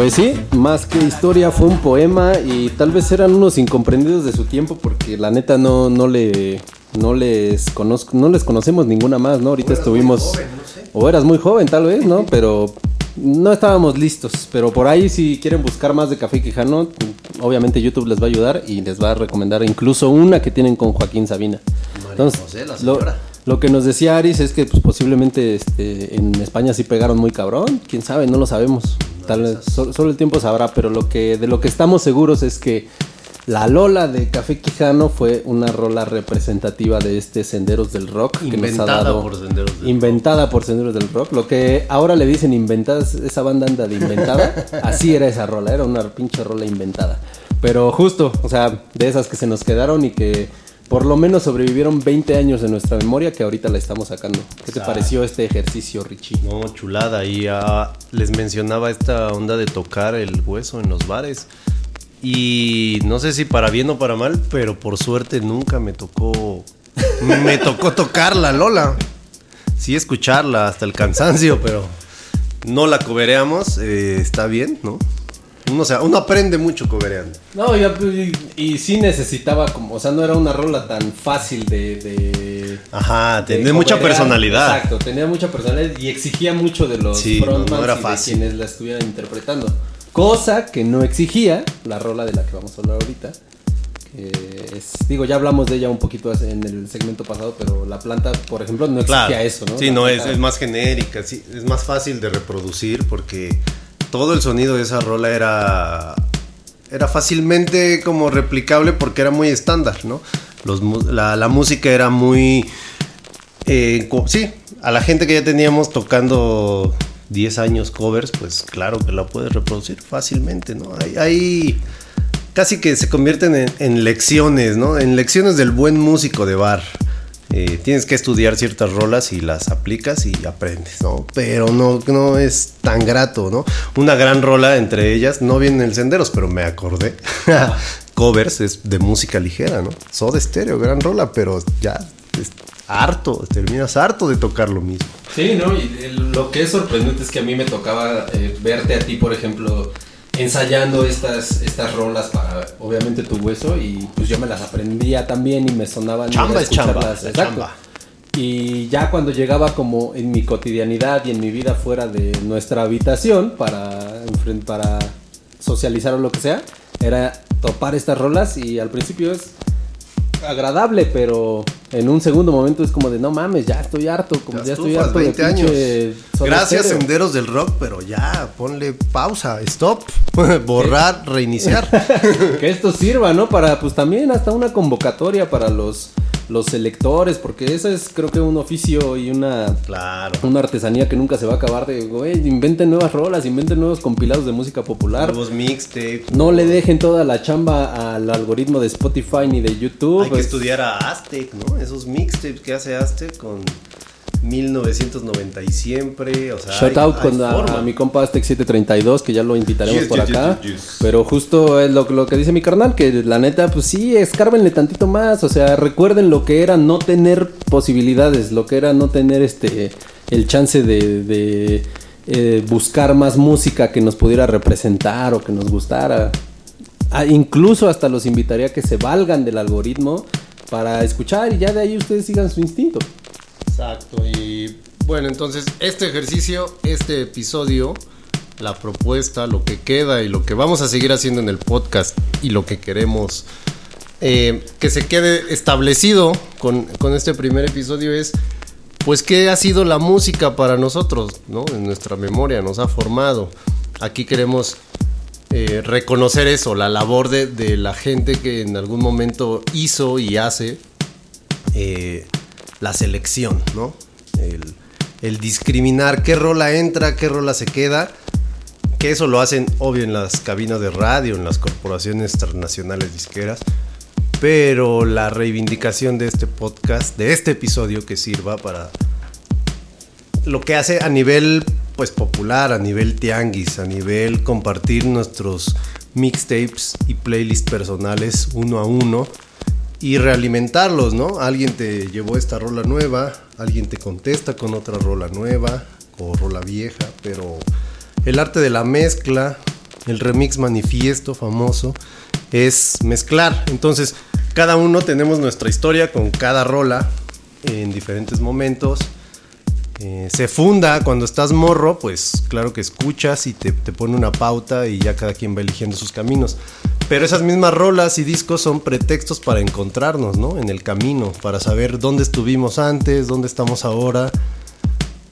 Speaker 1: Pues sí, más que historia fue un poema y tal vez eran unos incomprendidos de su tiempo porque la neta no, no le no les conozco, no les conocemos ninguna más, ¿no? Ahorita estuvimos o eras muy joven tal vez, ¿no? Pero no estábamos listos, pero por ahí si quieren buscar más de Café Quijano, obviamente YouTube les va a ayudar y les va a recomendar incluso una que tienen con Joaquín Sabina. Entonces,
Speaker 3: José, la
Speaker 1: lo, lo que nos decía Aris es que pues, posiblemente este, en España sí pegaron muy cabrón. Quién sabe, no lo sabemos. Tal vez so- solo el tiempo sabrá, pero lo que de lo que estamos seguros es que la Lola de Café Quijano fue una rola representativa de este Senderos del Rock que nos ha
Speaker 3: Inventada
Speaker 1: dado
Speaker 3: por Senderos del
Speaker 1: inventada por Senderos del Rock. Lo que ahora le dicen inventada, esa banda anda de inventada. [LAUGHS] Así era esa rola, era una pinche rola inventada. Pero justo, o sea, de esas que se nos quedaron y que por lo menos sobrevivieron 20 años en nuestra memoria que ahorita la estamos sacando. ¿Qué te pareció este ejercicio, Richie?
Speaker 3: No, chulada. Y ah, les mencionaba esta onda de tocar el hueso en los bares. Y no sé si para bien o para mal, pero por suerte nunca me tocó. Me tocó tocar la Lola. Sí, escucharla hasta el cansancio, pero no la cobereamos. eh, está bien, ¿no? Uno, o sea, uno aprende mucho cobereando.
Speaker 1: No, pues, y, y sí necesitaba como, o sea, no era una rola tan fácil de... de
Speaker 3: Ajá,
Speaker 1: de
Speaker 3: tiene mucha personalidad.
Speaker 1: Exacto, tenía mucha personalidad y exigía mucho de los
Speaker 3: Sí, no- no
Speaker 1: frontmans
Speaker 3: era
Speaker 1: y
Speaker 3: fácil.
Speaker 1: de quienes la estuvieran interpretando. Cosa que no exigía la rola de la que vamos a hablar ahorita. Es, digo, ya hablamos de ella un poquito en el segmento pasado, pero la planta, por ejemplo, no exigía
Speaker 3: Claro.
Speaker 1: eso, ¿no?
Speaker 3: Sí,
Speaker 1: La
Speaker 3: no, es más genérica, sí, es más fácil de reproducir porque todo el sonido de esa rola era era fácilmente como replicable porque era muy estándar, ¿no? La, música era muy eh, sí, a la gente que ya teníamos tocando 10 años covers, pues claro que la puedes reproducir fácilmente, ¿no? Hay, casi que se convierten en, en lecciones, ¿no? En lecciones del buen músico de bar. Eh, tienes que estudiar ciertas rolas y las aplicas y aprendes, ¿no? Pero no, no es tan grato, ¿no? Una gran rola entre ellas, no viene en el Senderos, pero me acordé. [LAUGHS] Covers es de música ligera, ¿no? Soda Stereo, gran rola, pero ya es harto, terminas harto de tocar lo mismo.
Speaker 1: Sí, ¿no? Y lo que es sorprendente es que a mí me tocaba eh, verte a ti, por ejemplo, ensayando estas, estas rolas para, obviamente, tu hueso y pues yo me las aprendía también y me sonaban.
Speaker 3: Chamba es chamba.
Speaker 1: Y ya cuando llegaba como en mi cotidianidad y en mi vida fuera de nuestra habitación para, para socializar o lo que sea, era topar estas rolas y al principio es agradable, pero en un segundo momento es como de no mames, ya estoy harto, como ya, estoy harto de pinche Soda
Speaker 3: Gracias,
Speaker 1: Stereo".
Speaker 3: Senderos del Rock, pero ya, ponle pausa, stop. [LAUGHS] Borrar, reiniciar. [LAUGHS]
Speaker 1: que esto sirva, ¿no? Para, pues también hasta una convocatoria para los, los selectores, porque eso es creo que un oficio y una,
Speaker 3: claro.
Speaker 1: una artesanía que nunca se va a acabar de, güey, inventen nuevas rolas, inventen nuevos compilados de música popular.
Speaker 3: Nuevos mixtapes.
Speaker 1: No le dejen toda la chamba al algoritmo de Spotify ni de YouTube.
Speaker 3: Hay que
Speaker 1: Es-
Speaker 3: estudiar a Aztec, ¿no? Esos mixtapes que hace Aztec con 1990 y siempre. O sea,
Speaker 1: Shout
Speaker 3: hay-
Speaker 1: out
Speaker 3: hay
Speaker 1: con a, a mi compa Aztec 732, que ya lo invitaremos
Speaker 3: Yes,
Speaker 1: por
Speaker 3: yes,
Speaker 1: acá.
Speaker 3: yes, yes.
Speaker 1: Pero justo es lo, lo que dice mi carnal, que la neta, pues sí, escárbenle tantito más. O sea, recuerden lo que era no tener posibilidades, lo que era no tener este el chance de, de, eh, buscar más música que nos pudiera representar o que nos gustara. Ah, incluso hasta los invitaría a que se valgan del algoritmo para escuchar y ya de ahí ustedes sigan su instinto.
Speaker 3: Exacto. Y bueno, entonces este ejercicio, este episodio, la propuesta, lo que queda y lo que vamos a seguir haciendo en el podcast y lo que queremos eh, que se quede establecido con, con este primer episodio es, pues, qué ha sido la música para nosotros, ¿no? En nuestra memoria, nos ha formado. Aquí queremos eh, reconocer eso, la labor de, la gente que en algún momento hizo y hace eh, la selección, ¿no? El, discriminar qué rola entra, qué rola se queda, que eso lo hacen obvio en las cabinas de radio, en las corporaciones transnacionales disqueras, pero la reivindicación de este podcast, de este episodio que sirva para lo que hace a nivel pues popular, a nivel tianguis, a nivel compartir nuestros mixtapes y playlists personales uno a uno y realimentarlos, ¿no? Alguien te llevó esta rola nueva, alguien te contesta con otra rola nueva o rola vieja, pero el arte de la mezcla, el remix manifiesto famoso, es mezclar. Entonces, cada uno tenemos nuestra historia con cada rola en diferentes momentos. Se funda cuando estás morro, pues claro que escuchas y te, te pone una pauta y ya cada quien va eligiendo sus caminos. Pero esas mismas rolas y discos son pretextos para encontrarnos, ¿no? En el camino, para saber dónde estuvimos antes, dónde estamos ahora.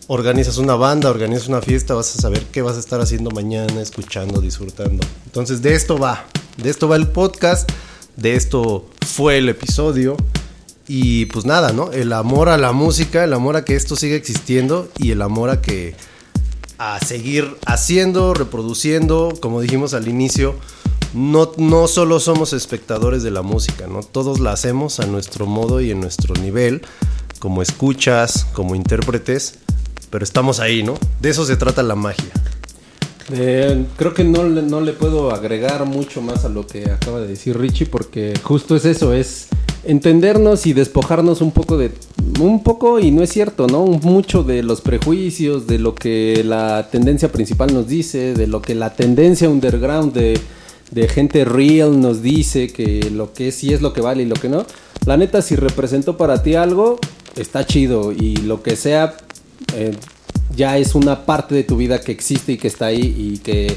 Speaker 3: Organizas una banda, organizas una fiesta, vas a saber qué vas a estar haciendo mañana, escuchando, disfrutando. Entonces de esto va, de esto va el podcast, de esto fue el episodio. Y pues nada, ¿no? El amor a la música, el amor a que esto siga existiendo y el amor a que a seguir haciendo, reproduciendo, como dijimos al inicio, no, no solo somos espectadores de la música, ¿no? Todos la hacemos a nuestro modo y en nuestro nivel, como escuchas, como intérpretes, pero estamos ahí, ¿no? De eso se trata la magia.
Speaker 1: Eh, creo que no, no le puedo agregar mucho más a lo que acaba de decir Richie porque justo es eso, es entendernos y despojarnos un poco de un poco y no es cierto, ¿no? Mucho de los prejuicios, de lo que la tendencia principal nos dice, de lo que la tendencia underground de, de gente real nos dice que lo que sí es lo que vale y lo que no. La neta si representó para ti algo está chido y lo que sea eh, ya es una parte de tu vida que existe y que está ahí y que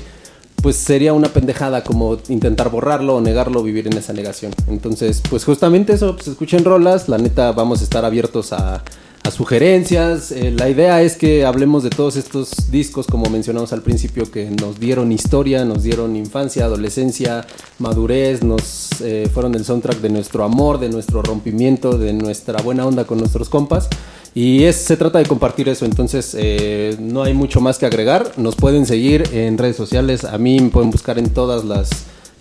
Speaker 1: pues sería una pendejada como intentar borrarlo o negarlo vivir en esa negación. Entonces, pues justamente eso, pues escuchen rolas, la neta vamos a estar abiertos a, a sugerencias. Eh, la idea es que hablemos de todos estos discos, como mencionamos al principio, que nos dieron historia, nos dieron infancia, adolescencia, madurez, nos eh, fueron el soundtrack de nuestro amor, de nuestro rompimiento, de nuestra buena onda con nuestros compas. Y es, se trata de compartir eso, entonces eh, no hay mucho más que agregar. Nos pueden seguir en redes sociales, a mí me pueden buscar en todas las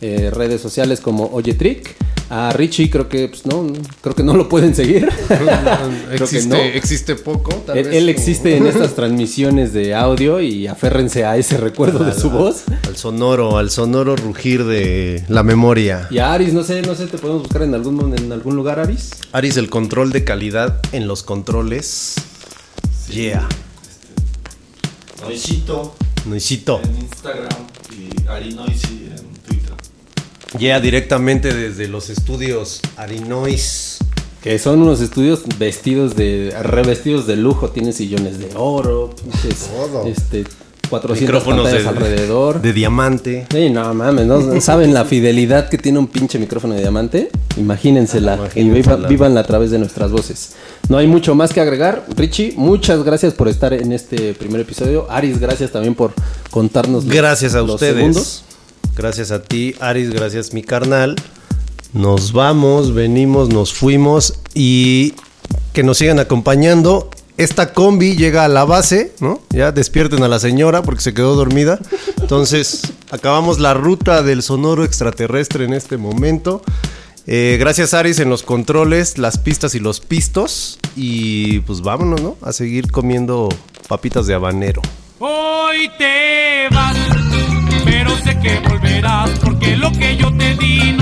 Speaker 1: redes sociales como Oye Trick. A Richie creo que pues, no, creo que no lo pueden seguir. [LAUGHS] Creo que
Speaker 3: existe,
Speaker 1: no.
Speaker 3: existe poco, tal
Speaker 1: Él,
Speaker 3: vez,
Speaker 1: él
Speaker 3: como-
Speaker 1: existe en estas transmisiones de audio y aférrense a ese recuerdo de su voz.
Speaker 3: Al sonoro, al sonoro rugir de la memoria.
Speaker 1: Y a Aris, no sé, no sé, te podemos buscar en algún, en algún lugar, Aris.
Speaker 3: Aris, el control de calidad en los controles. Yeah.
Speaker 5: Noisito
Speaker 3: Noisito.
Speaker 5: en Instagram y Ari Noisy en
Speaker 3: Yeah, directamente desde los estudios Arinois.
Speaker 1: Que son unos estudios vestidos de, revestidos de lujo, tienen sillones de oro, pinches,
Speaker 3: Todo.
Speaker 1: este, 400
Speaker 3: Micrófonos de,
Speaker 1: alrededor.
Speaker 3: de diamante.
Speaker 1: Sí, no mames, ¿no? [LAUGHS] ¿Saben la fidelidad que tiene un pinche micrófono de diamante? Imagínensela y
Speaker 3: Imagínensela.
Speaker 1: viva- vívanla a través de nuestras voces. No hay mucho más que agregar. Richie, muchas gracias por estar en este primer episodio. Aris, gracias también por contarnos los-
Speaker 3: Gracias a
Speaker 1: los
Speaker 3: ustedes.
Speaker 1: segundos.
Speaker 3: Gracias a ti, Aris, gracias mi carnal. Nos vamos, venimos, nos fuimos y que nos sigan acompañando. Esta combi llega a la base, ¿no? Ya despierten a la señora porque se quedó dormida. Entonces, [LAUGHS] acabamos la ruta del sonoro extraterrestre en este momento. Eh, gracias, Aris, en los controles, las pistas y los pistos. Y pues vámonos, ¿no? A seguir comiendo papitas de habanero.
Speaker 6: Hoy te porque lo que yo te di